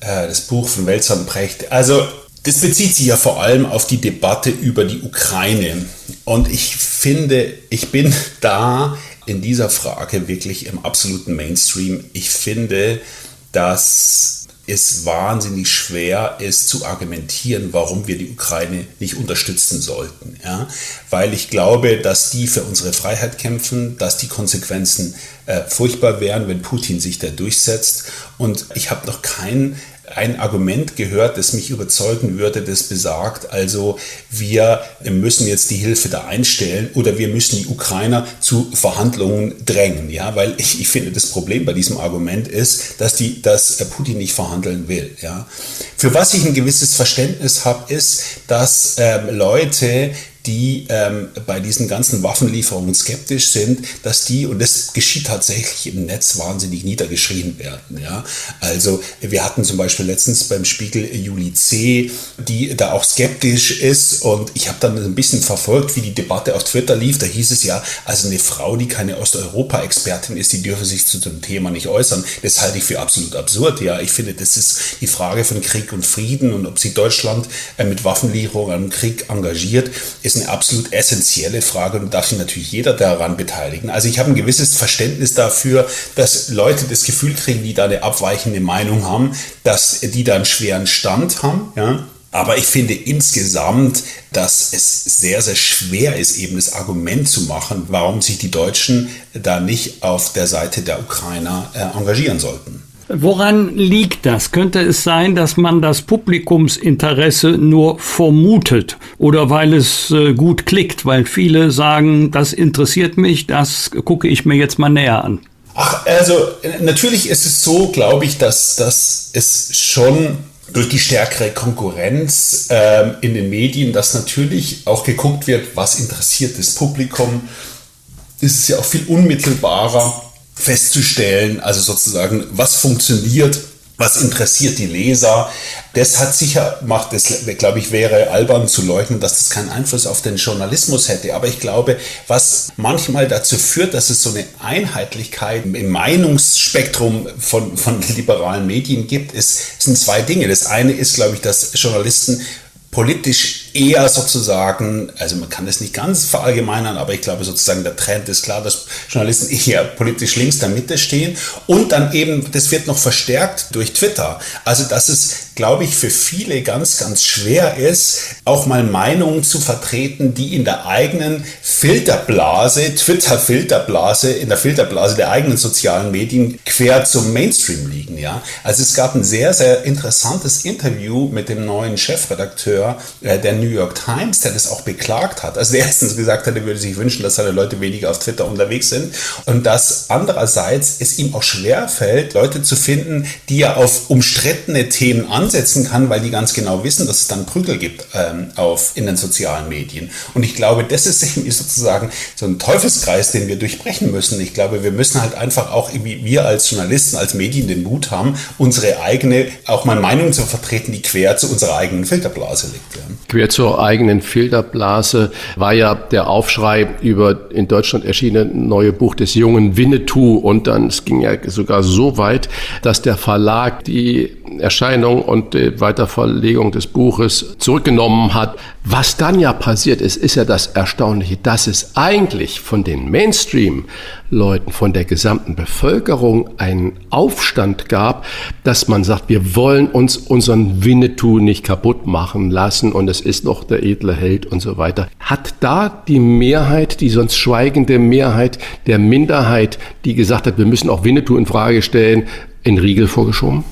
äh, das Buch von Welzer und Brecht. Also das bezieht sich ja vor allem auf die Debatte über die Ukraine. Und ich finde, ich bin da in dieser Frage wirklich im absoluten Mainstream. Ich finde, dass es wahnsinnig schwer ist zu argumentieren, warum wir die Ukraine nicht unterstützen sollten. Ja? Weil ich glaube, dass die für unsere Freiheit kämpfen, dass die Konsequenzen äh, furchtbar wären, wenn Putin sich da durchsetzt. Und ich habe noch keinen ein Argument gehört, das mich überzeugen würde, das besagt, also wir müssen jetzt die Hilfe da einstellen oder wir müssen die Ukrainer zu Verhandlungen drängen, ja, weil ich, ich finde, das Problem bei diesem Argument ist, dass die, dass Putin nicht verhandeln will, ja. Für was ich ein gewisses Verständnis habe, ist, dass ähm, Leute, die ähm, bei diesen ganzen Waffenlieferungen skeptisch sind, dass die, und das geschieht tatsächlich im Netz, wahnsinnig niedergeschrieben werden. Ja? Also wir hatten zum Beispiel letztens beim Spiegel Juli C., die da auch skeptisch ist und ich habe dann ein bisschen verfolgt, wie die Debatte auf Twitter lief. Da hieß es ja, also eine Frau, die keine Osteuropa-Expertin ist, die dürfe sich zu dem Thema nicht äußern. Das halte ich für absolut absurd. Ja, ich finde, das ist die Frage von Krieg und Frieden und ob sie Deutschland äh, mit Waffenlieferungen am Krieg engagiert, ist ist eine absolut essentielle Frage und darf sich natürlich jeder daran beteiligen. Also ich habe ein gewisses Verständnis dafür, dass Leute das Gefühl kriegen, die da eine abweichende Meinung haben, dass die da einen schweren Stand haben. Ja? Aber ich finde insgesamt, dass es sehr, sehr schwer ist, eben das Argument zu machen, warum sich die Deutschen da nicht auf der Seite der Ukrainer äh, engagieren sollten. Woran liegt das? Könnte es sein, dass man das Publikumsinteresse nur vermutet oder weil es äh, gut klickt, weil viele sagen, das interessiert mich, das gucke ich mir jetzt mal näher an? Ach, also natürlich ist es so, glaube ich, dass, dass es schon durch die stärkere Konkurrenz äh, in den Medien, dass natürlich auch geguckt wird, was interessiert das Publikum. Es ist ja auch viel unmittelbarer festzustellen, also sozusagen, was funktioniert, was interessiert die Leser. Das hat sicher, macht das, glaube ich, wäre albern zu leugnen, dass das keinen Einfluss auf den Journalismus hätte. Aber ich glaube, was manchmal dazu führt, dass es so eine Einheitlichkeit im Meinungsspektrum von, von liberalen Medien gibt, ist, sind zwei Dinge. Das eine ist, glaube ich, dass Journalisten politisch eher sozusagen, also man kann das nicht ganz verallgemeinern, aber ich glaube sozusagen der Trend ist klar, dass Journalisten eher politisch links der Mitte stehen und dann eben, das wird noch verstärkt durch Twitter. Also dass es, glaube ich, für viele ganz, ganz schwer ist, auch mal Meinungen zu vertreten, die in der eigenen Filterblase, Twitter-Filterblase, in der Filterblase der eigenen sozialen Medien quer zum Mainstream liegen. Ja? Also es gab ein sehr, sehr interessantes Interview mit dem neuen Chefredakteur äh, der New York Times, der das auch beklagt hat. Also der erstens gesagt hat, er würde sich wünschen, dass seine Leute weniger auf Twitter unterwegs sind und dass andererseits es ihm auch schwer fällt, Leute zu finden, die er auf umstrittene Themen ansetzen kann, weil die ganz genau wissen, dass es dann Prügel gibt ähm, auf, in den sozialen Medien. Und ich glaube, das ist sozusagen so ein Teufelskreis, den wir durchbrechen müssen. Ich glaube, wir müssen halt einfach auch, wie wir als Journalisten, als Medien den Mut haben, unsere eigene, auch mal Meinung zu vertreten, die quer zu unserer eigenen Filterblase liegt. Ja. Quer zur eigenen Filterblase war ja der Aufschrei über in Deutschland erschienene neue Buch des jungen Winnetou. Und dann, es ging ja sogar so weit, dass der Verlag die Erscheinung und die Weiterverlegung des Buches zurückgenommen hat. Was dann ja passiert ist, ist ja das Erstaunliche, dass es eigentlich von den Mainstream-Leuten, von der gesamten Bevölkerung einen Aufstand gab, dass man sagt, wir wollen uns unseren Winnetou nicht kaputt machen lassen und es ist noch der edle Held und so weiter. Hat da die Mehrheit, die sonst schweigende Mehrheit der Minderheit, die gesagt hat, wir müssen auch Winnetou in Frage stellen, in Riegel vorgeschoben?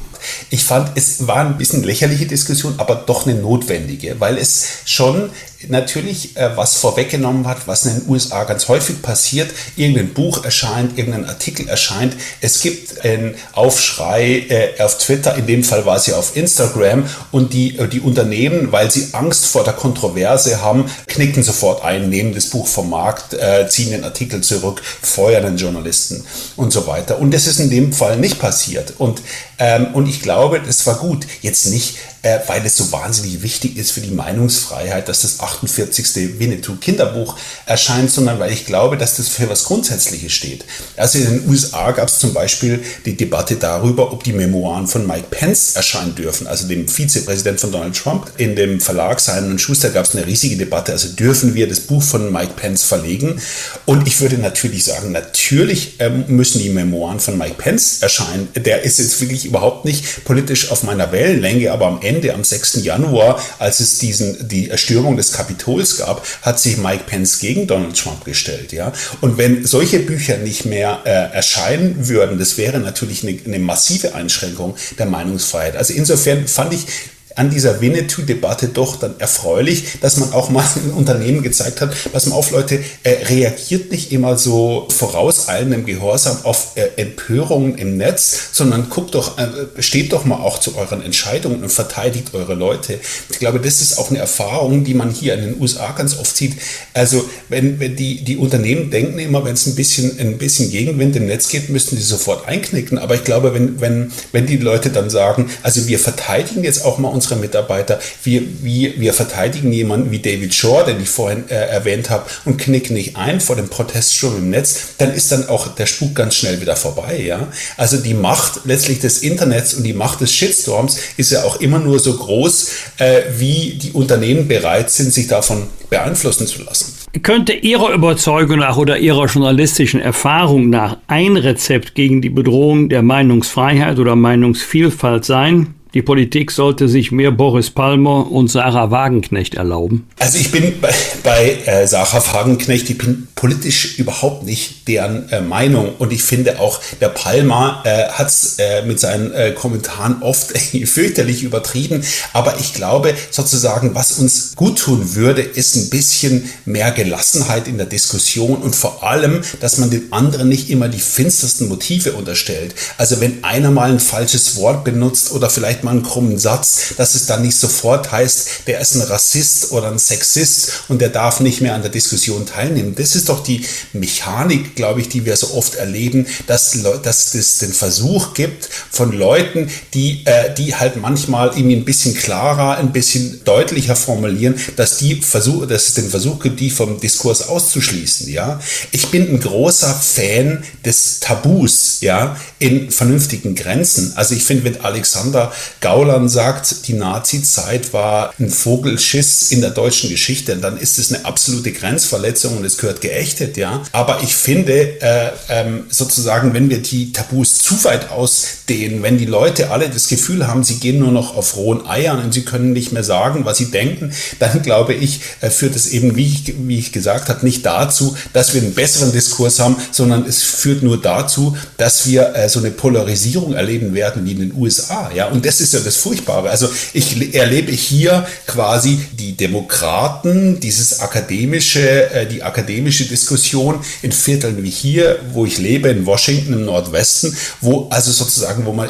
Ich fand, es war ein bisschen lächerliche Diskussion, aber doch eine notwendige, weil es schon natürlich äh, was vorweggenommen hat, was in den USA ganz häufig passiert. Irgendein Buch erscheint, irgendein Artikel erscheint. Es gibt einen Aufschrei äh, auf Twitter, in dem Fall war sie auf Instagram und die, äh, die Unternehmen, weil sie Angst vor der Kontroverse haben, knicken sofort ein, nehmen das Buch vom Markt, äh, ziehen den Artikel zurück, feuern den Journalisten und so weiter. Und das ist in dem Fall nicht passiert. Und, ähm, und ich glaube, das war gut. Jetzt nicht äh, weil es so wahnsinnig wichtig ist für die Meinungsfreiheit, dass das 48. Winnetou Kinderbuch erscheint, sondern weil ich glaube, dass das für was Grundsätzliches steht. Also in den USA gab es zum Beispiel die Debatte darüber, ob die Memoiren von Mike Pence erscheinen dürfen, also dem Vizepräsident von Donald Trump. In dem Verlag Simon Schuster gab es eine riesige Debatte, also dürfen wir das Buch von Mike Pence verlegen? Und ich würde natürlich sagen, natürlich ähm, müssen die Memoiren von Mike Pence erscheinen. Der ist jetzt wirklich überhaupt nicht politisch auf meiner Wellenlänge, aber am Ende Ende, am 6. Januar, als es diesen, die Erstürmung des Kapitols gab, hat sich Mike Pence gegen Donald Trump gestellt. Ja? Und wenn solche Bücher nicht mehr äh, erscheinen würden, das wäre natürlich eine, eine massive Einschränkung der Meinungsfreiheit. Also insofern fand ich an dieser Winnetou-Debatte doch dann erfreulich, dass man auch mal in Unternehmen gezeigt hat, pass mal auf Leute, äh, reagiert nicht immer so vorauseilendem Gehorsam auf äh, Empörungen im Netz, sondern guckt doch, äh, steht doch mal auch zu euren Entscheidungen und verteidigt eure Leute. Ich glaube, das ist auch eine Erfahrung, die man hier in den USA ganz oft sieht. Also wenn, wenn die, die Unternehmen denken immer, wenn es ein bisschen, ein bisschen Gegenwind im Netz geht, müssten die sofort einknicken. Aber ich glaube, wenn, wenn, wenn die Leute dann sagen, also wir verteidigen jetzt auch mal unsere Mitarbeiter. Wir, wir, wir verteidigen jemanden wie David Shore, den ich vorhin äh, erwähnt habe, und knicken nicht ein vor dem Proteststurm im Netz, dann ist dann auch der Spuk ganz schnell wieder vorbei. Ja? Also die Macht letztlich des Internets und die Macht des Shitstorms ist ja auch immer nur so groß, äh, wie die Unternehmen bereit sind, sich davon beeinflussen zu lassen. Könnte Ihrer Überzeugung nach oder Ihrer journalistischen Erfahrung nach ein Rezept gegen die Bedrohung der Meinungsfreiheit oder Meinungsvielfalt sein? Die Politik sollte sich mehr Boris Palmer und Sarah Wagenknecht erlauben. Also ich bin bei, bei äh, Sarah Wagenknecht, ich bin politisch überhaupt nicht deren äh, Meinung und ich finde auch, der Palmer äh, hat es äh, mit seinen äh, Kommentaren oft fürchterlich übertrieben, aber ich glaube sozusagen, was uns gut tun würde, ist ein bisschen mehr Gelassenheit in der Diskussion und vor allem, dass man den anderen nicht immer die finstersten Motive unterstellt. Also wenn einer mal ein falsches Wort benutzt oder vielleicht vielleicht mal einen krummen Satz, dass es dann nicht sofort heißt, der ist ein Rassist oder ein Sexist und der darf nicht mehr an der Diskussion teilnehmen. Das ist doch die Mechanik, glaube ich, die wir so oft erleben, dass, dass es den Versuch gibt von Leuten, die, äh, die halt manchmal irgendwie ein bisschen klarer, ein bisschen deutlicher formulieren, dass, die Versuch, dass es den Versuch gibt, die vom Diskurs auszuschließen. Ja? Ich bin ein großer Fan des Tabus ja, in vernünftigen Grenzen. Also ich finde, wenn Alexander Gauland sagt, die Nazi-Zeit war ein Vogelschiss in der deutschen Geschichte, dann ist es eine absolute Grenzverletzung und es gehört geächtet, ja. Aber ich finde, äh, ähm, sozusagen, wenn wir die Tabus zu weit ausdehnen, wenn die Leute alle das Gefühl haben, sie gehen nur noch auf rohen Eiern und sie können nicht mehr sagen, was sie denken, dann glaube ich, äh, führt es eben, wie ich, wie ich gesagt habe, nicht dazu, dass wir einen besseren Diskurs haben, sondern es führt nur dazu, dass wir äh, so eine Polarisierung erleben werden wie in den USA, ja. Und das ist ja das Furchtbare. Also ich erlebe hier quasi die Demokraten, dieses akademische, äh, die akademische Diskussion in Vierteln wie hier, wo ich lebe, in Washington im Nordwesten, wo also sozusagen, wo man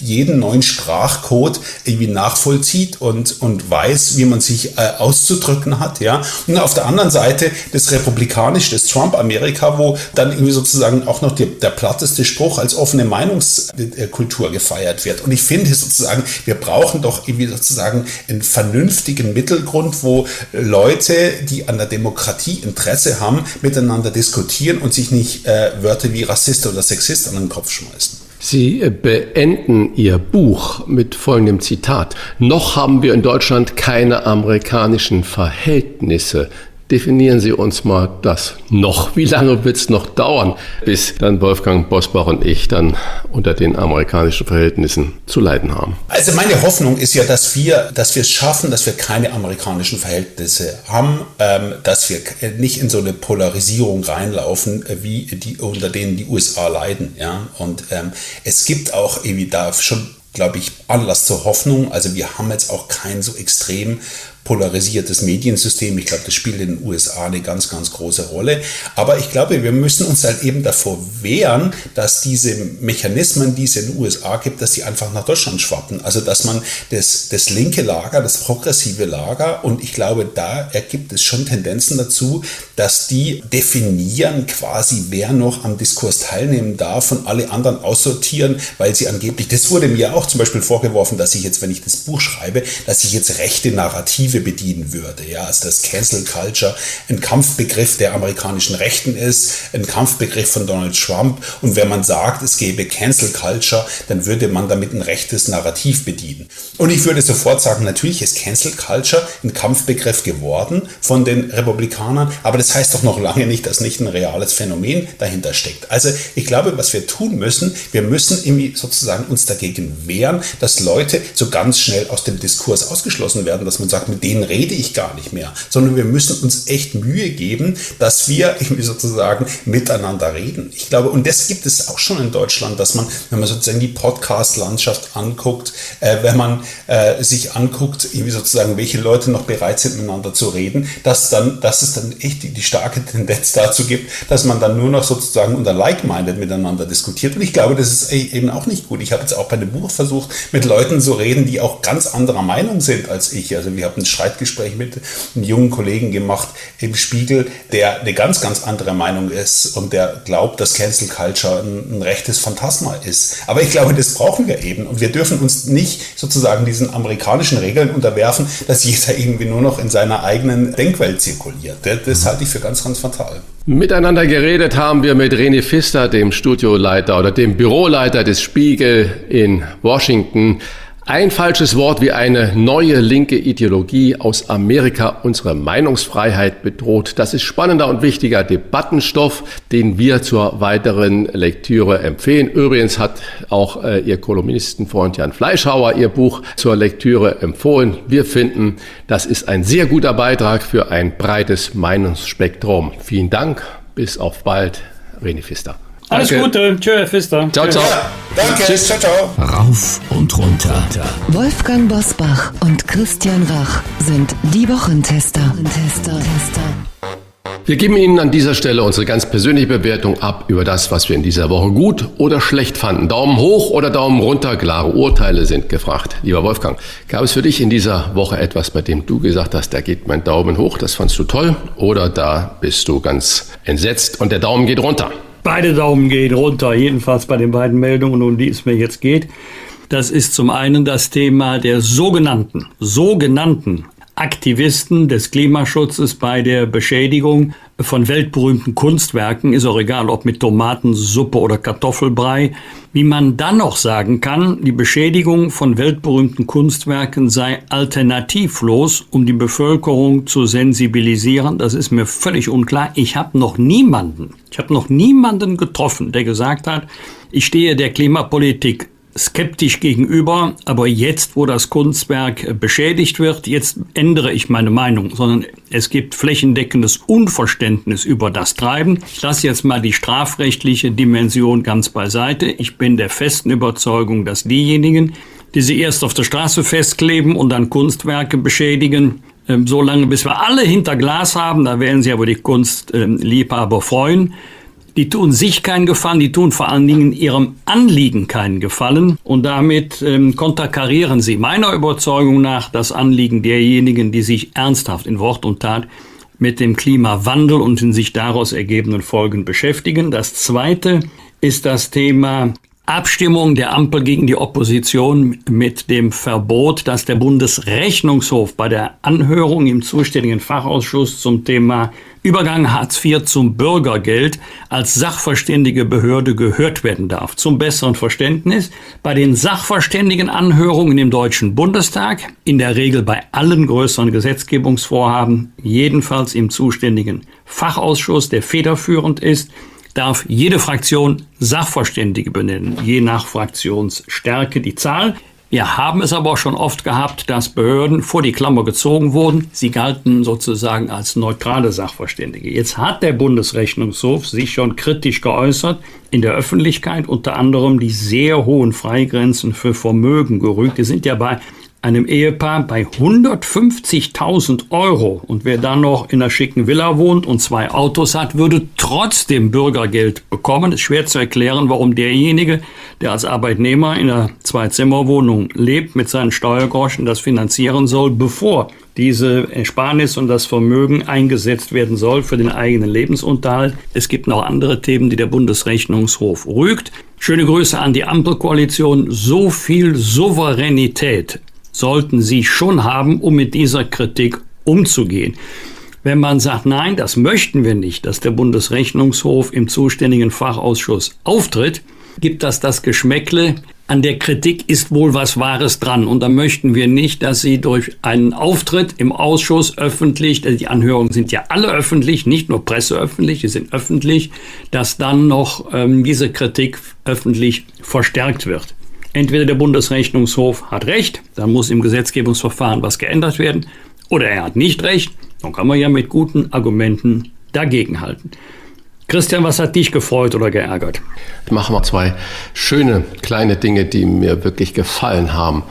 jeden neuen Sprachcode irgendwie nachvollzieht und, und weiß, wie man sich äh, auszudrücken hat, ja. Und auf der anderen Seite das republikanische, das Trump-Amerika, wo dann irgendwie sozusagen auch noch die, der platteste Spruch als offene Meinungskultur gefeiert wird. Und ich finde sozusagen, wir brauchen doch irgendwie sozusagen einen vernünftigen Mittelgrund, wo Leute, die an der Demokratie Interesse haben, miteinander diskutieren und sich nicht äh, Wörter wie Rassist oder Sexist an den Kopf schmeißen. Sie äh, beenden Ihr Buch mit folgendem Zitat. Noch haben wir in Deutschland keine amerikanischen Verhältnisse. Definieren Sie uns mal das noch. Wie lange wird es noch dauern, bis dann Wolfgang Bosbach und ich dann unter den amerikanischen Verhältnissen zu leiden haben? Also meine Hoffnung ist ja, dass wir, dass es schaffen, dass wir keine amerikanischen Verhältnisse haben, ähm, dass wir nicht in so eine Polarisierung reinlaufen, äh, wie die unter denen die USA leiden. Ja, und ähm, es gibt auch irgendwie da schon glaube ich, Anlass zur Hoffnung. Also wir haben jetzt auch kein so extrem polarisiertes Mediensystem. Ich glaube, das spielt in den USA eine ganz, ganz große Rolle. Aber ich glaube, wir müssen uns halt eben davor wehren, dass diese Mechanismen, die es in den USA gibt, dass sie einfach nach Deutschland schwappen. Also, dass man das, das linke Lager, das progressive Lager, und ich glaube, da ergibt es schon Tendenzen dazu, dass die definieren quasi, wer noch am Diskurs teilnehmen darf und alle anderen aussortieren, weil sie angeblich, das wurde mir auch zum Beispiel vorgeworfen, dass ich jetzt, wenn ich das Buch schreibe, dass ich jetzt rechte Narrative Perspektive bedienen würde. Ja, also das Cancel Culture ein Kampfbegriff der amerikanischen Rechten ist, ein Kampfbegriff von Donald Trump. Und wenn man sagt, es gäbe Cancel Culture, dann würde man damit ein rechtes Narrativ bedienen. Und ich würde sofort sagen, natürlich ist Cancel Culture ein Kampfbegriff geworden von den Republikanern, aber das heißt doch noch lange nicht, dass nicht ein reales Phänomen dahinter steckt. Also ich glaube, was wir tun müssen, wir müssen irgendwie sozusagen uns dagegen wehren, dass Leute so ganz schnell aus dem Diskurs ausgeschlossen werden, dass man sagt, mit denen rede ich gar nicht mehr, sondern wir müssen uns echt Mühe geben, dass wir sozusagen miteinander reden. Ich glaube, und das gibt es auch schon in Deutschland, dass man, wenn man sozusagen die Podcast-Landschaft anguckt, äh, wenn man äh, sich anguckt, irgendwie sozusagen, welche Leute noch bereit sind, miteinander zu reden, dass dann, dass es dann echt die, die starke Tendenz dazu gibt, dass man dann nur noch sozusagen unter Like-minded miteinander diskutiert. Und ich glaube, das ist e-, eben auch nicht gut. Ich habe jetzt auch bei dem Buch versucht, mit Leuten zu reden, die auch ganz anderer Meinung sind als ich. Also wir haben Streitgespräch mit einem jungen Kollegen gemacht im Spiegel, der eine ganz, ganz andere Meinung ist und der glaubt, dass Cancel Culture ein, ein rechtes Phantasma ist. Aber ich glaube, das brauchen wir eben und wir dürfen uns nicht sozusagen diesen amerikanischen Regeln unterwerfen, dass jeder irgendwie nur noch in seiner eigenen Denkwelt zirkuliert. Das, das halte ich für ganz, ganz fatal. Miteinander geredet haben wir mit René Pfister, dem Studioleiter oder dem Büroleiter des Spiegel in Washington. Ein falsches Wort wie eine neue linke Ideologie aus Amerika unsere Meinungsfreiheit bedroht. Das ist spannender und wichtiger Debattenstoff, den wir zur weiteren Lektüre empfehlen. Übrigens hat auch äh, Ihr Kolumnistenfreund Jan Fleischhauer Ihr Buch zur Lektüre empfohlen. Wir finden, das ist ein sehr guter Beitrag für ein breites Meinungsspektrum. Vielen Dank. Bis auf bald. René Pfister. Alles Danke. Gute. Tschö, Fister. Ciao, ciao. Ja, danke. Tschüss. Ciao, ciao. Rauf und runter. Wolfgang Bosbach und Christian Rach sind die Wochentester. Wochentester. Wir geben Ihnen an dieser Stelle unsere ganz persönliche Bewertung ab über das, was wir in dieser Woche gut oder schlecht fanden. Daumen hoch oder Daumen runter, klare Urteile sind gefragt. Lieber Wolfgang, gab es für dich in dieser Woche etwas, bei dem du gesagt hast, da geht mein Daumen hoch, das fandst du toll? Oder da bist du ganz entsetzt und der Daumen geht runter? Beide Daumen gehen runter, jedenfalls bei den beiden Meldungen, um die es mir jetzt geht. Das ist zum einen das Thema der sogenannten, sogenannten Aktivisten des Klimaschutzes bei der Beschädigung von weltberühmten Kunstwerken, ist auch egal, ob mit Tomatensuppe oder Kartoffelbrei, wie man dann noch sagen kann, die Beschädigung von weltberühmten Kunstwerken sei alternativlos, um die Bevölkerung zu sensibilisieren, das ist mir völlig unklar. Ich habe noch niemanden, ich habe noch niemanden getroffen, der gesagt hat, ich stehe der Klimapolitik skeptisch gegenüber, aber jetzt, wo das Kunstwerk beschädigt wird, jetzt ändere ich meine Meinung, sondern es gibt flächendeckendes Unverständnis über das Treiben. Ich lasse jetzt mal die strafrechtliche Dimension ganz beiseite. Ich bin der festen Überzeugung, dass diejenigen, die sie erst auf der Straße festkleben und dann Kunstwerke beschädigen. Ähm, so lange, bis wir alle hinter Glas haben, da werden sie aber die Kunstliebhaber freuen. Die tun sich keinen Gefallen, die tun vor allen Dingen ihrem Anliegen keinen Gefallen und damit ähm, konterkarieren sie meiner Überzeugung nach das Anliegen derjenigen, die sich ernsthaft in Wort und Tat mit dem Klimawandel und den sich daraus ergebenden Folgen beschäftigen. Das zweite ist das Thema Abstimmung der Ampel gegen die Opposition mit dem Verbot, dass der Bundesrechnungshof bei der Anhörung im zuständigen Fachausschuss zum Thema Übergang Hartz IV zum Bürgergeld als sachverständige Behörde gehört werden darf. Zum besseren Verständnis, bei den sachverständigen Anhörungen im Deutschen Bundestag, in der Regel bei allen größeren Gesetzgebungsvorhaben, jedenfalls im zuständigen Fachausschuss, der federführend ist, darf jede Fraktion Sachverständige benennen, je nach Fraktionsstärke die Zahl. Wir haben es aber auch schon oft gehabt, dass Behörden vor die Klammer gezogen wurden. Sie galten sozusagen als neutrale Sachverständige. Jetzt hat der Bundesrechnungshof sich schon kritisch geäußert in der Öffentlichkeit, unter anderem die sehr hohen Freigrenzen für Vermögen gerügt. Die sind ja bei einem Ehepaar bei 150.000 Euro und wer dann noch in einer schicken Villa wohnt und zwei Autos hat, würde trotzdem Bürgergeld bekommen. Es ist schwer zu erklären, warum derjenige, der als Arbeitnehmer in einer Zwei-Zimmer-Wohnung lebt, mit seinen Steuergroschen das finanzieren soll, bevor diese Ersparnis und das Vermögen eingesetzt werden soll für den eigenen Lebensunterhalt. Es gibt noch andere Themen, die der Bundesrechnungshof rügt. Schöne Grüße an die Ampelkoalition. So viel Souveränität sollten sie schon haben, um mit dieser Kritik umzugehen. Wenn man sagt, nein, das möchten wir nicht, dass der Bundesrechnungshof im zuständigen Fachausschuss auftritt, gibt das das Geschmäckle, an der Kritik ist wohl was Wahres dran. Und da möchten wir nicht, dass sie durch einen Auftritt im Ausschuss öffentlich, die Anhörungen sind ja alle öffentlich, nicht nur presseöffentlich, die sind öffentlich, dass dann noch ähm, diese Kritik öffentlich verstärkt wird. Entweder der Bundesrechnungshof hat recht, dann muss im Gesetzgebungsverfahren was geändert werden, oder er hat nicht recht, dann kann man ja mit guten Argumenten dagegenhalten. Christian, was hat dich gefreut oder geärgert? Ich mache mal zwei schöne kleine Dinge, die mir wirklich gefallen haben.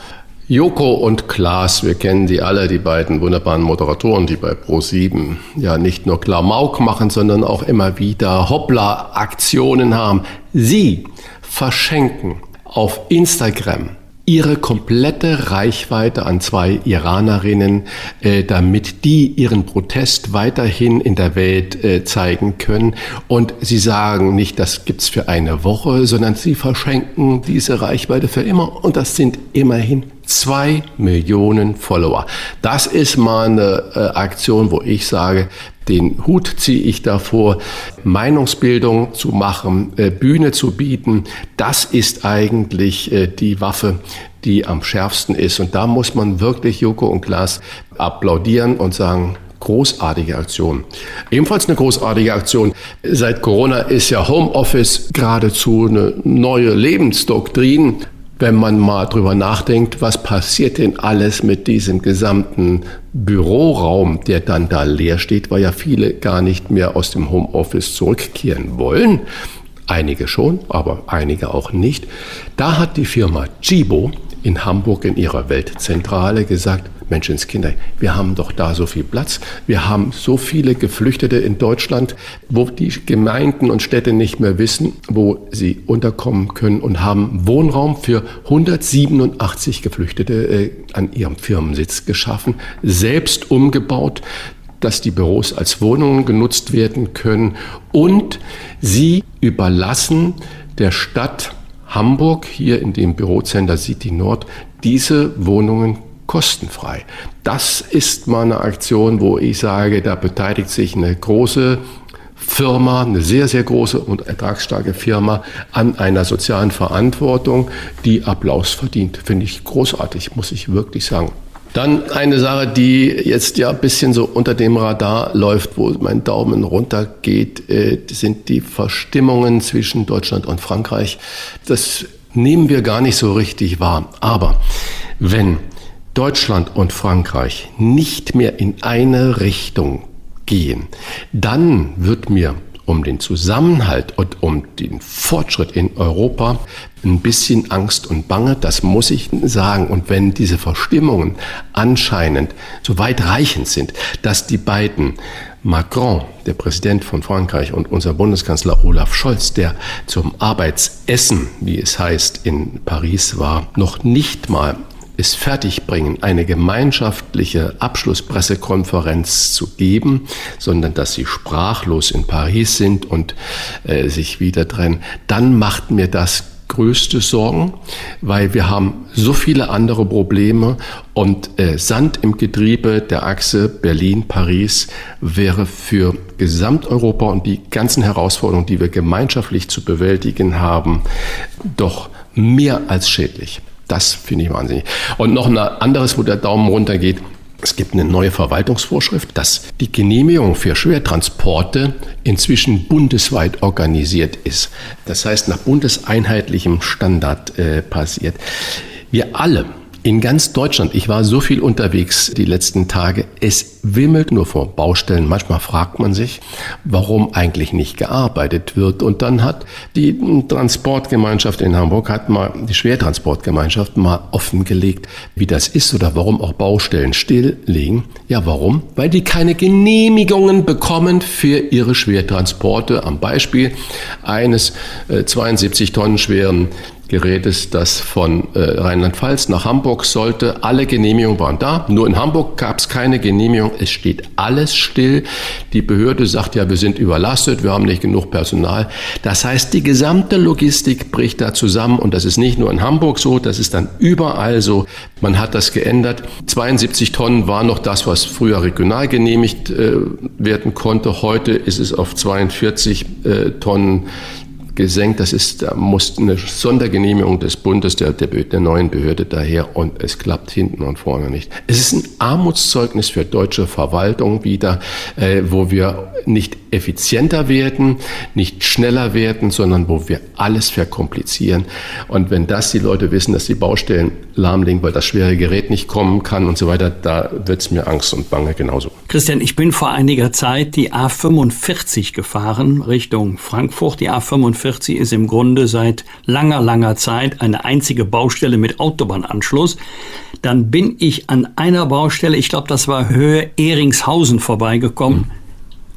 Joko und Klaas, wir kennen sie alle, die beiden wunderbaren Moderatoren, die bei Pro7 ja nicht nur Klamauk machen, sondern auch immer wieder Hoppla-Aktionen haben. Sie verschenken auf Instagram ihre komplette Reichweite an zwei Iranerinnen, äh, damit die ihren Protest weiterhin in der Welt äh, zeigen können. Und sie sagen nicht, das gibt's für eine Woche, sondern sie verschenken diese Reichweite für immer. Und das sind immerhin zwei Millionen Follower. Das ist mal eine äh, Aktion, wo ich sage, den Hut ziehe ich davor, Meinungsbildung zu machen, äh, Bühne zu bieten. Das ist eigentlich äh, die Waffe, die am schärfsten ist. Und da muss man wirklich Joko und Klaas applaudieren und sagen, großartige Aktion. Ebenfalls eine großartige Aktion. Seit Corona ist ja Homeoffice geradezu eine neue Lebensdoktrin wenn man mal drüber nachdenkt, was passiert denn alles mit diesem gesamten Büroraum, der dann da leer steht, weil ja viele gar nicht mehr aus dem Homeoffice zurückkehren wollen. Einige schon, aber einige auch nicht. Da hat die Firma Jibo in Hamburg in ihrer Weltzentrale gesagt, Menschenskinder, wir haben doch da so viel Platz. Wir haben so viele Geflüchtete in Deutschland, wo die Gemeinden und Städte nicht mehr wissen, wo sie unterkommen können und haben Wohnraum für 187 Geflüchtete äh, an ihrem Firmensitz geschaffen, selbst umgebaut dass die Büros als Wohnungen genutzt werden können und sie überlassen der Stadt Hamburg hier in dem Bürocenter City Nord diese Wohnungen kostenfrei. Das ist mal eine Aktion, wo ich sage, da beteiligt sich eine große Firma, eine sehr, sehr große und ertragsstarke Firma an einer sozialen Verantwortung, die Applaus verdient. Finde ich großartig, muss ich wirklich sagen. Dann eine Sache, die jetzt ja ein bisschen so unter dem Radar läuft, wo mein Daumen runtergeht, äh, sind die Verstimmungen zwischen Deutschland und Frankreich. Das nehmen wir gar nicht so richtig wahr. Aber wenn Deutschland und Frankreich nicht mehr in eine Richtung gehen, dann wird mir um den Zusammenhalt und um den Fortschritt in Europa ein bisschen Angst und Bange, das muss ich sagen. Und wenn diese Verstimmungen anscheinend so weitreichend sind, dass die beiden Macron, der Präsident von Frankreich, und unser Bundeskanzler Olaf Scholz, der zum Arbeitsessen, wie es heißt, in Paris war, noch nicht mal es fertigbringen, eine gemeinschaftliche Abschlusspressekonferenz zu geben, sondern dass sie sprachlos in Paris sind und äh, sich wieder trennen, dann macht mir das größte Sorgen, weil wir haben so viele andere Probleme und äh, Sand im Getriebe der Achse Berlin-Paris wäre für Gesamteuropa und die ganzen Herausforderungen, die wir gemeinschaftlich zu bewältigen haben, doch mehr als schädlich. Das finde ich wahnsinnig. Und noch ein anderes, wo der Daumen runter geht. Es gibt eine neue Verwaltungsvorschrift, dass die Genehmigung für Schwertransporte inzwischen bundesweit organisiert ist. Das heißt, nach bundeseinheitlichem Standard äh, passiert. Wir alle in ganz Deutschland, ich war so viel unterwegs die letzten Tage, es wimmelt nur vor Baustellen. Manchmal fragt man sich, warum eigentlich nicht gearbeitet wird. Und dann hat die Transportgemeinschaft in Hamburg, hat mal die Schwertransportgemeinschaft mal offengelegt, wie das ist oder warum auch Baustellen stilllegen. Ja, warum? Weil die keine Genehmigungen bekommen für ihre Schwertransporte. Am Beispiel eines äh, 72 Tonnen schweren Gerätes, das von äh, Rheinland-Pfalz nach Hamburg sollte. Alle Genehmigungen waren da. Nur in Hamburg gab es keine Genehmigung. Es steht alles still. Die Behörde sagt ja, wir sind überlastet, wir haben nicht genug Personal. Das heißt, die gesamte Logistik bricht da zusammen und das ist nicht nur in Hamburg so, das ist dann überall so. Man hat das geändert. 72 Tonnen war noch das, was früher regional genehmigt äh, werden konnte. Heute ist es auf 42 äh, Tonnen gesenkt. Das ist, da muss eine Sondergenehmigung des Bundes, der, der, der neuen Behörde daher und es klappt hinten und vorne nicht. Es ist ein Armutszeugnis für deutsche Verwaltung wieder, äh, wo wir nicht effizienter werden, nicht schneller werden, sondern wo wir alles verkomplizieren. Und wenn das die Leute wissen, dass die Baustellen lahmlegen, weil das schwere Gerät nicht kommen kann und so weiter, da wird es mir Angst und Bange genauso. Christian, ich bin vor einiger Zeit die A45 gefahren Richtung Frankfurt. Die A45 ist im Grunde seit langer, langer Zeit eine einzige Baustelle mit Autobahnanschluss. Dann bin ich an einer Baustelle, ich glaube, das war Höhe Ehringshausen vorbeigekommen. Mhm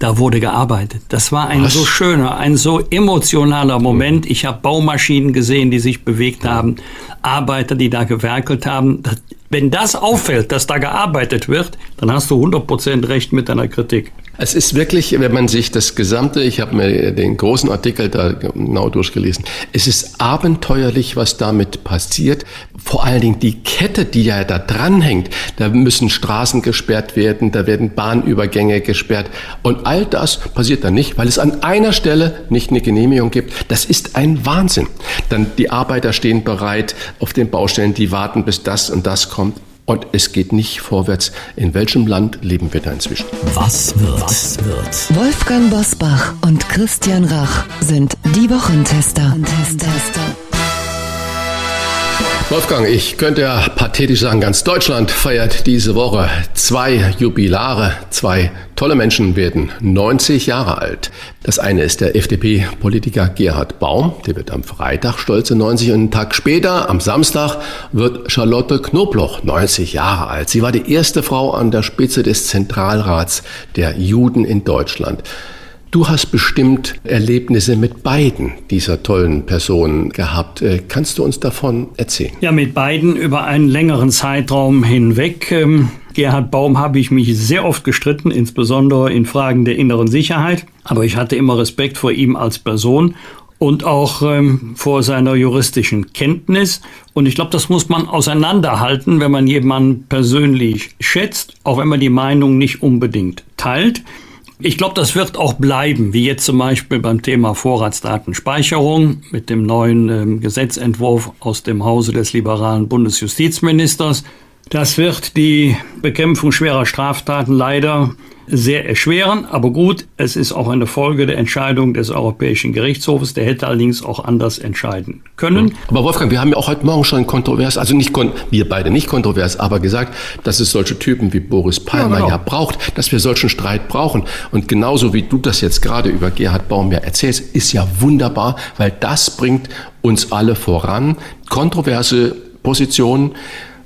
da wurde gearbeitet. Das war ein Was? so schöner, ein so emotionaler Moment. Ich habe Baumaschinen gesehen, die sich bewegt haben, Arbeiter, die da gewerkelt haben. Wenn das auffällt, dass da gearbeitet wird, dann hast du 100% recht mit deiner Kritik. Es ist wirklich, wenn man sich das gesamte, ich habe mir den großen Artikel da genau durchgelesen, es ist abenteuerlich, was damit passiert. Vor allen Dingen die Kette, die ja da dranhängt. Da müssen Straßen gesperrt werden, da werden Bahnübergänge gesperrt. Und all das passiert dann nicht, weil es an einer Stelle nicht eine Genehmigung gibt. Das ist ein Wahnsinn. Dann die Arbeiter stehen bereit auf den Baustellen, die warten, bis das und das kommt und es geht nicht vorwärts. In welchem Land leben wir da inzwischen? Was wird? Was wird? Wolfgang Bosbach und Christian Rach sind die Wochentester. Wochentester. Wolfgang, ich könnte ja pathetisch sagen, ganz Deutschland feiert diese Woche zwei Jubilare. Zwei tolle Menschen werden 90 Jahre alt. Das eine ist der FDP-Politiker Gerhard Baum, der wird am Freitag stolze 90 und einen Tag später, am Samstag, wird Charlotte Knobloch 90 Jahre alt. Sie war die erste Frau an der Spitze des Zentralrats der Juden in Deutschland. Du hast bestimmt Erlebnisse mit beiden dieser tollen Personen gehabt. Äh, kannst du uns davon erzählen? Ja, mit beiden über einen längeren Zeitraum hinweg. Ähm, Gerhard Baum habe ich mich sehr oft gestritten, insbesondere in Fragen der inneren Sicherheit. Aber ich hatte immer Respekt vor ihm als Person und auch ähm, vor seiner juristischen Kenntnis. Und ich glaube, das muss man auseinanderhalten, wenn man jemanden persönlich schätzt, auch wenn man die Meinung nicht unbedingt teilt. Ich glaube, das wird auch bleiben, wie jetzt zum Beispiel beim Thema Vorratsdatenspeicherung mit dem neuen ähm, Gesetzentwurf aus dem Hause des liberalen Bundesjustizministers. Das wird die Bekämpfung schwerer Straftaten leider sehr erschweren. Aber gut, es ist auch eine Folge der Entscheidung des Europäischen Gerichtshofes. Der hätte allerdings auch anders entscheiden können. Aber Wolfgang, wir haben ja auch heute Morgen schon kontrovers, also nicht wir beide nicht kontrovers, aber gesagt, dass es solche Typen wie Boris Palmer ja, genau. ja braucht, dass wir solchen Streit brauchen. Und genauso wie du das jetzt gerade über Gerhard Baumberg erzählst, ist ja wunderbar, weil das bringt uns alle voran. Kontroverse Positionen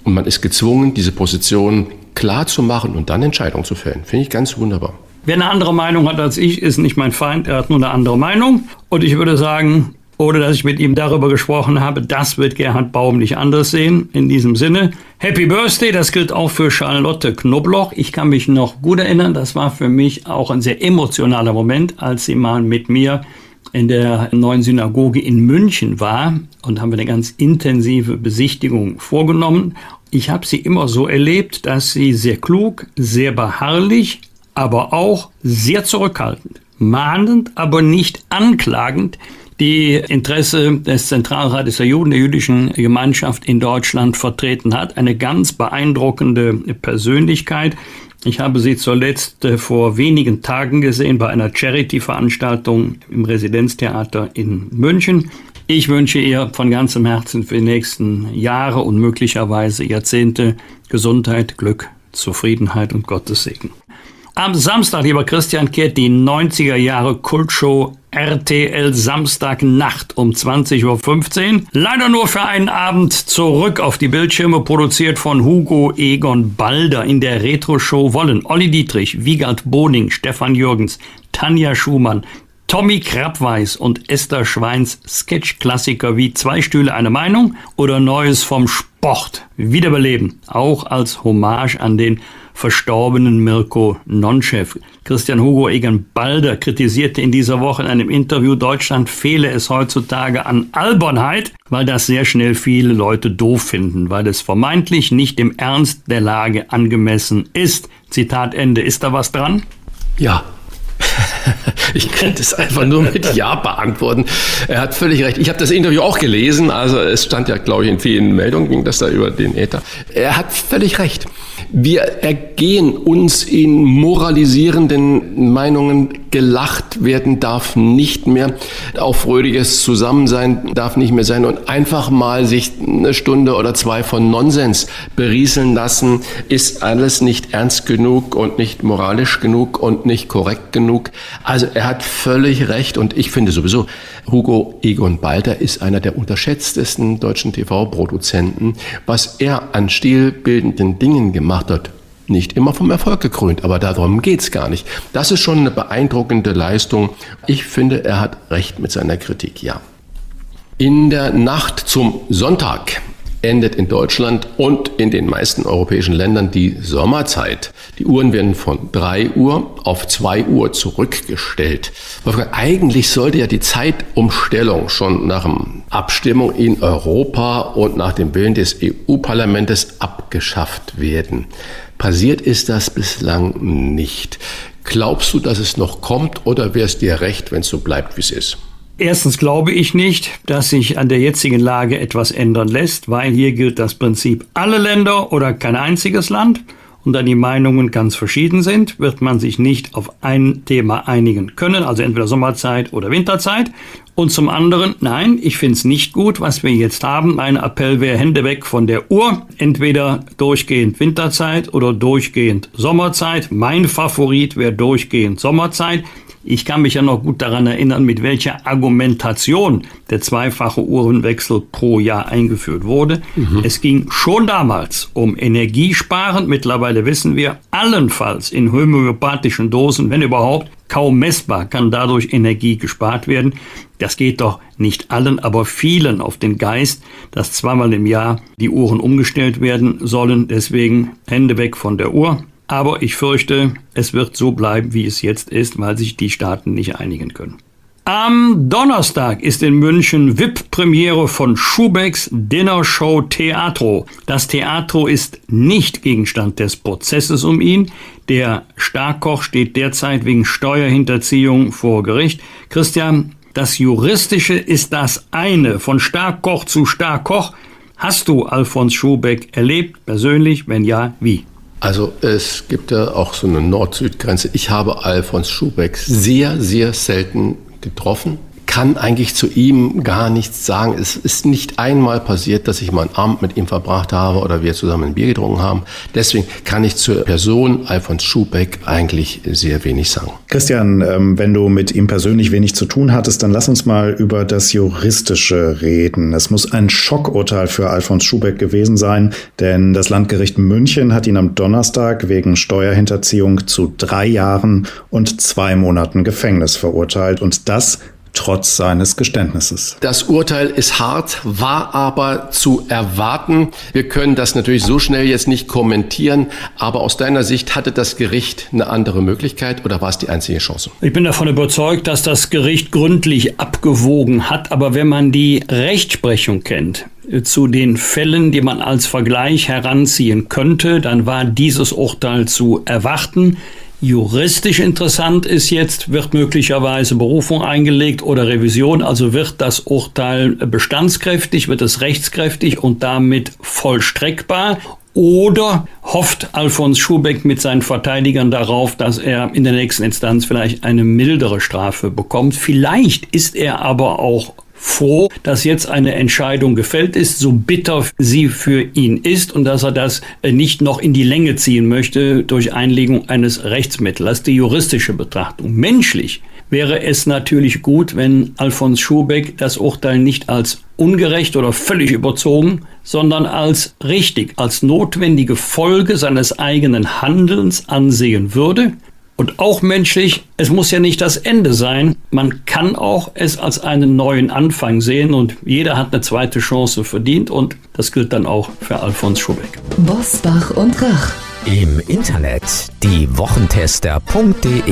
und man ist gezwungen, diese Position klar zu machen und dann Entscheidungen zu fällen. Finde ich ganz wunderbar. Wer eine andere Meinung hat als ich, ist nicht mein Feind, er hat nur eine andere Meinung. Und ich würde sagen, ohne dass ich mit ihm darüber gesprochen habe, das wird Gerhard Baum nicht anders sehen. In diesem Sinne, Happy Birthday, das gilt auch für Charlotte Knobloch. Ich kann mich noch gut erinnern, das war für mich auch ein sehr emotionaler Moment, als sie mal mit mir in der neuen Synagoge in München war und haben wir eine ganz intensive Besichtigung vorgenommen. Ich habe sie immer so erlebt, dass sie sehr klug, sehr beharrlich, aber auch sehr zurückhaltend, mahnend, aber nicht anklagend die Interesse des Zentralrates der Juden, der jüdischen Gemeinschaft in Deutschland vertreten hat. Eine ganz beeindruckende Persönlichkeit. Ich habe sie zuletzt äh, vor wenigen Tagen gesehen bei einer Charity-Veranstaltung im Residenztheater in München. Ich wünsche ihr von ganzem Herzen für die nächsten Jahre und möglicherweise Jahrzehnte Gesundheit, Glück, Zufriedenheit und Gottes Segen. Am Samstag, lieber Christian, kehrt die 90er Jahre Kultshow RTL Samstagnacht um 20.15 Uhr. Leider nur für einen Abend zurück auf die Bildschirme, produziert von Hugo Egon Balder. In der Retro-Show wollen Olli Dietrich, Wiegald Boning, Stefan Jürgens, Tanja Schumann, Tommy Krabweis und Esther Schweins Sketch-Klassiker wie Zwei Stühle eine Meinung oder Neues vom Sport wiederbeleben, auch als Hommage an den verstorbenen Mirko Nonchef. Christian Hugo Egan Balder kritisierte in dieser Woche in einem Interview, Deutschland fehle es heutzutage an Albernheit, weil das sehr schnell viele Leute doof finden, weil es vermeintlich nicht dem Ernst der Lage angemessen ist. Zitat Ende. Ist da was dran? Ja, ich könnte es einfach nur mit Ja beantworten. Er hat völlig recht. Ich habe das Interview auch gelesen. Also es stand ja, glaube ich, in vielen Meldungen ging das da über den Äther. Er hat völlig recht. Wir ergehen uns in moralisierenden Meinungen. Gelacht werden darf nicht mehr. Auch fröhliches Zusammensein darf nicht mehr sein. Und einfach mal sich eine Stunde oder zwei von Nonsens berieseln lassen, ist alles nicht ernst genug und nicht moralisch genug und nicht korrekt genug. Also er hat völlig recht. Und ich finde sowieso, Hugo Egon Balter ist einer der unterschätztesten deutschen TV-Produzenten. Was er an stilbildenden Dingen gemacht hat, nicht immer vom Erfolg gekrönt, aber darum geht's gar nicht. Das ist schon eine beeindruckende Leistung. Ich finde, er hat recht mit seiner Kritik, ja. In der Nacht zum Sonntag endet in Deutschland und in den meisten europäischen Ländern die Sommerzeit. Die Uhren werden von 3 Uhr auf 2 Uhr zurückgestellt. Eigentlich sollte ja die Zeitumstellung schon nach der Abstimmung in Europa und nach dem Willen des EU-Parlaments abgeschafft werden. Passiert ist das bislang nicht. Glaubst du, dass es noch kommt oder wäre es dir recht, wenn es so bleibt, wie es ist? Erstens glaube ich nicht, dass sich an der jetzigen Lage etwas ändern lässt, weil hier gilt das Prinzip alle Länder oder kein einziges Land. Und da die Meinungen ganz verschieden sind, wird man sich nicht auf ein Thema einigen können, also entweder Sommerzeit oder Winterzeit. Und zum anderen, nein, ich finde es nicht gut, was wir jetzt haben. Mein Appell wäre Hände weg von der Uhr. Entweder durchgehend Winterzeit oder durchgehend Sommerzeit. Mein Favorit wäre durchgehend Sommerzeit. Ich kann mich ja noch gut daran erinnern, mit welcher Argumentation der zweifache Uhrenwechsel pro Jahr eingeführt wurde. Mhm. Es ging schon damals um Energiesparen. Mittlerweile wissen wir, allenfalls in homöopathischen Dosen, wenn überhaupt, kaum messbar kann dadurch Energie gespart werden. Das geht doch nicht allen, aber vielen auf den Geist, dass zweimal im Jahr die Uhren umgestellt werden sollen. Deswegen Hände weg von der Uhr. Aber ich fürchte, es wird so bleiben, wie es jetzt ist, weil sich die Staaten nicht einigen können. Am Donnerstag ist in München VIP-Premiere von Schubecks Dinnershow Teatro. Das Teatro ist nicht Gegenstand des Prozesses um ihn. Der Starkoch steht derzeit wegen Steuerhinterziehung vor Gericht. Christian, das Juristische ist das eine. Von Starkoch zu Starkoch Hast du Alfons Schubeck erlebt, persönlich? Wenn ja, wie? Also es gibt ja auch so eine Nord-Süd-Grenze. Ich habe Alfons Schubeck sehr, sehr selten getroffen kann eigentlich zu ihm gar nichts sagen. Es ist nicht einmal passiert, dass ich mal einen Abend mit ihm verbracht habe oder wir zusammen ein Bier getrunken haben. Deswegen kann ich zur Person Alfons Schubeck eigentlich sehr wenig sagen. Christian, ähm, wenn du mit ihm persönlich wenig zu tun hattest, dann lass uns mal über das Juristische reden. Es muss ein Schockurteil für Alfons Schubeck gewesen sein, denn das Landgericht München hat ihn am Donnerstag wegen Steuerhinterziehung zu drei Jahren und zwei Monaten Gefängnis verurteilt. Und das trotz seines Geständnisses. Das Urteil ist hart, war aber zu erwarten. Wir können das natürlich so schnell jetzt nicht kommentieren, aber aus deiner Sicht hatte das Gericht eine andere Möglichkeit oder war es die einzige Chance? Ich bin davon überzeugt, dass das Gericht gründlich abgewogen hat, aber wenn man die Rechtsprechung kennt, äh, zu den Fällen, die man als Vergleich heranziehen könnte, dann war dieses Urteil zu erwarten. Juristisch interessant ist jetzt, wird möglicherweise Berufung eingelegt oder Revision, also wird das Urteil bestandskräftig, wird es rechtskräftig und damit vollstreckbar oder hofft Alfons Schubeck mit seinen Verteidigern darauf, dass er in der nächsten Instanz vielleicht eine mildere Strafe bekommt. Vielleicht ist er aber auch froh, dass jetzt eine Entscheidung gefällt ist, so bitter sie für ihn ist und dass er das äh, nicht noch in die Länge ziehen möchte durch Einlegung eines Rechtsmittels. Das ist die juristische Betrachtung. Menschlich wäre es natürlich gut, wenn Alfons Schubeck das Urteil nicht als ungerecht oder völlig überzogen, sondern als richtig, als notwendige Folge seines eigenen Handelns ansehen würde und auch menschlich, es muss ja nicht das Ende sein. Man kann auch es als einen neuen Anfang sehen und jeder hat eine zweite Chance verdient und das gilt dann auch für Alfons Schubeck. Bosbach und Rach. Im Internet diewochentester.de.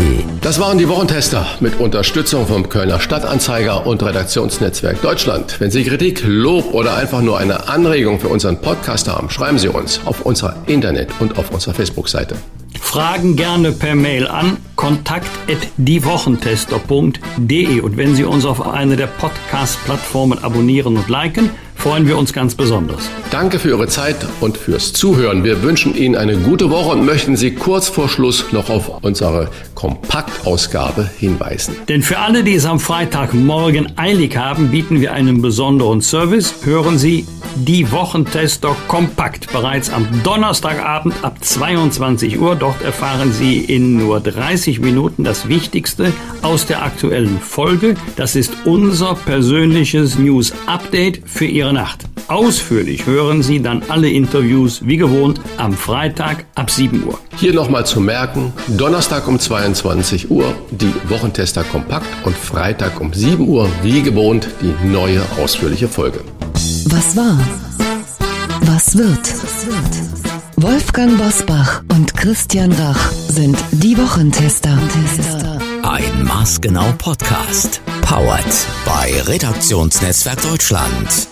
Das waren die Wochentester mit Unterstützung vom Kölner Stadtanzeiger und Redaktionsnetzwerk Deutschland. Wenn Sie Kritik, Lob oder einfach nur eine Anregung für unseren Podcast haben, schreiben Sie uns auf unserer Internet- und auf unserer Facebook-Seite. Fragen gerne per Mail an kontakt@diewochentester.de und wenn Sie uns auf einer der Podcast-Plattformen abonnieren und liken, freuen wir uns ganz besonders. Danke für Ihre Zeit und fürs Zuhören. Wir wünschen Ihnen eine gute Woche und möchten Sie kurz vor Schluss noch auf unsere Kompaktausgabe hinweisen. Denn für alle, die es am Freitagmorgen eilig haben, bieten wir einen besonderen Service. Hören Sie die Wochentester kompakt bereits am Donnerstagabend ab 22 Uhr. Dort erfahren Sie in nur 30 Minuten das Wichtigste aus der aktuellen Folge. Das ist unser persönliches News Update für Ihre Nacht. Ausführlich hören Sie dann alle Interviews wie gewohnt am Freitag ab 7 Uhr. Hier nochmal zu merken, Donnerstag um 22 Uhr die Wochentester kompakt und Freitag um 7 Uhr wie gewohnt die neue ausführliche Folge. Was war? Was wird? Wolfgang Bosbach und Christian Rach sind die Wochentester. Ein Maßgenau Podcast. Powered bei Redaktionsnetzwerk Deutschland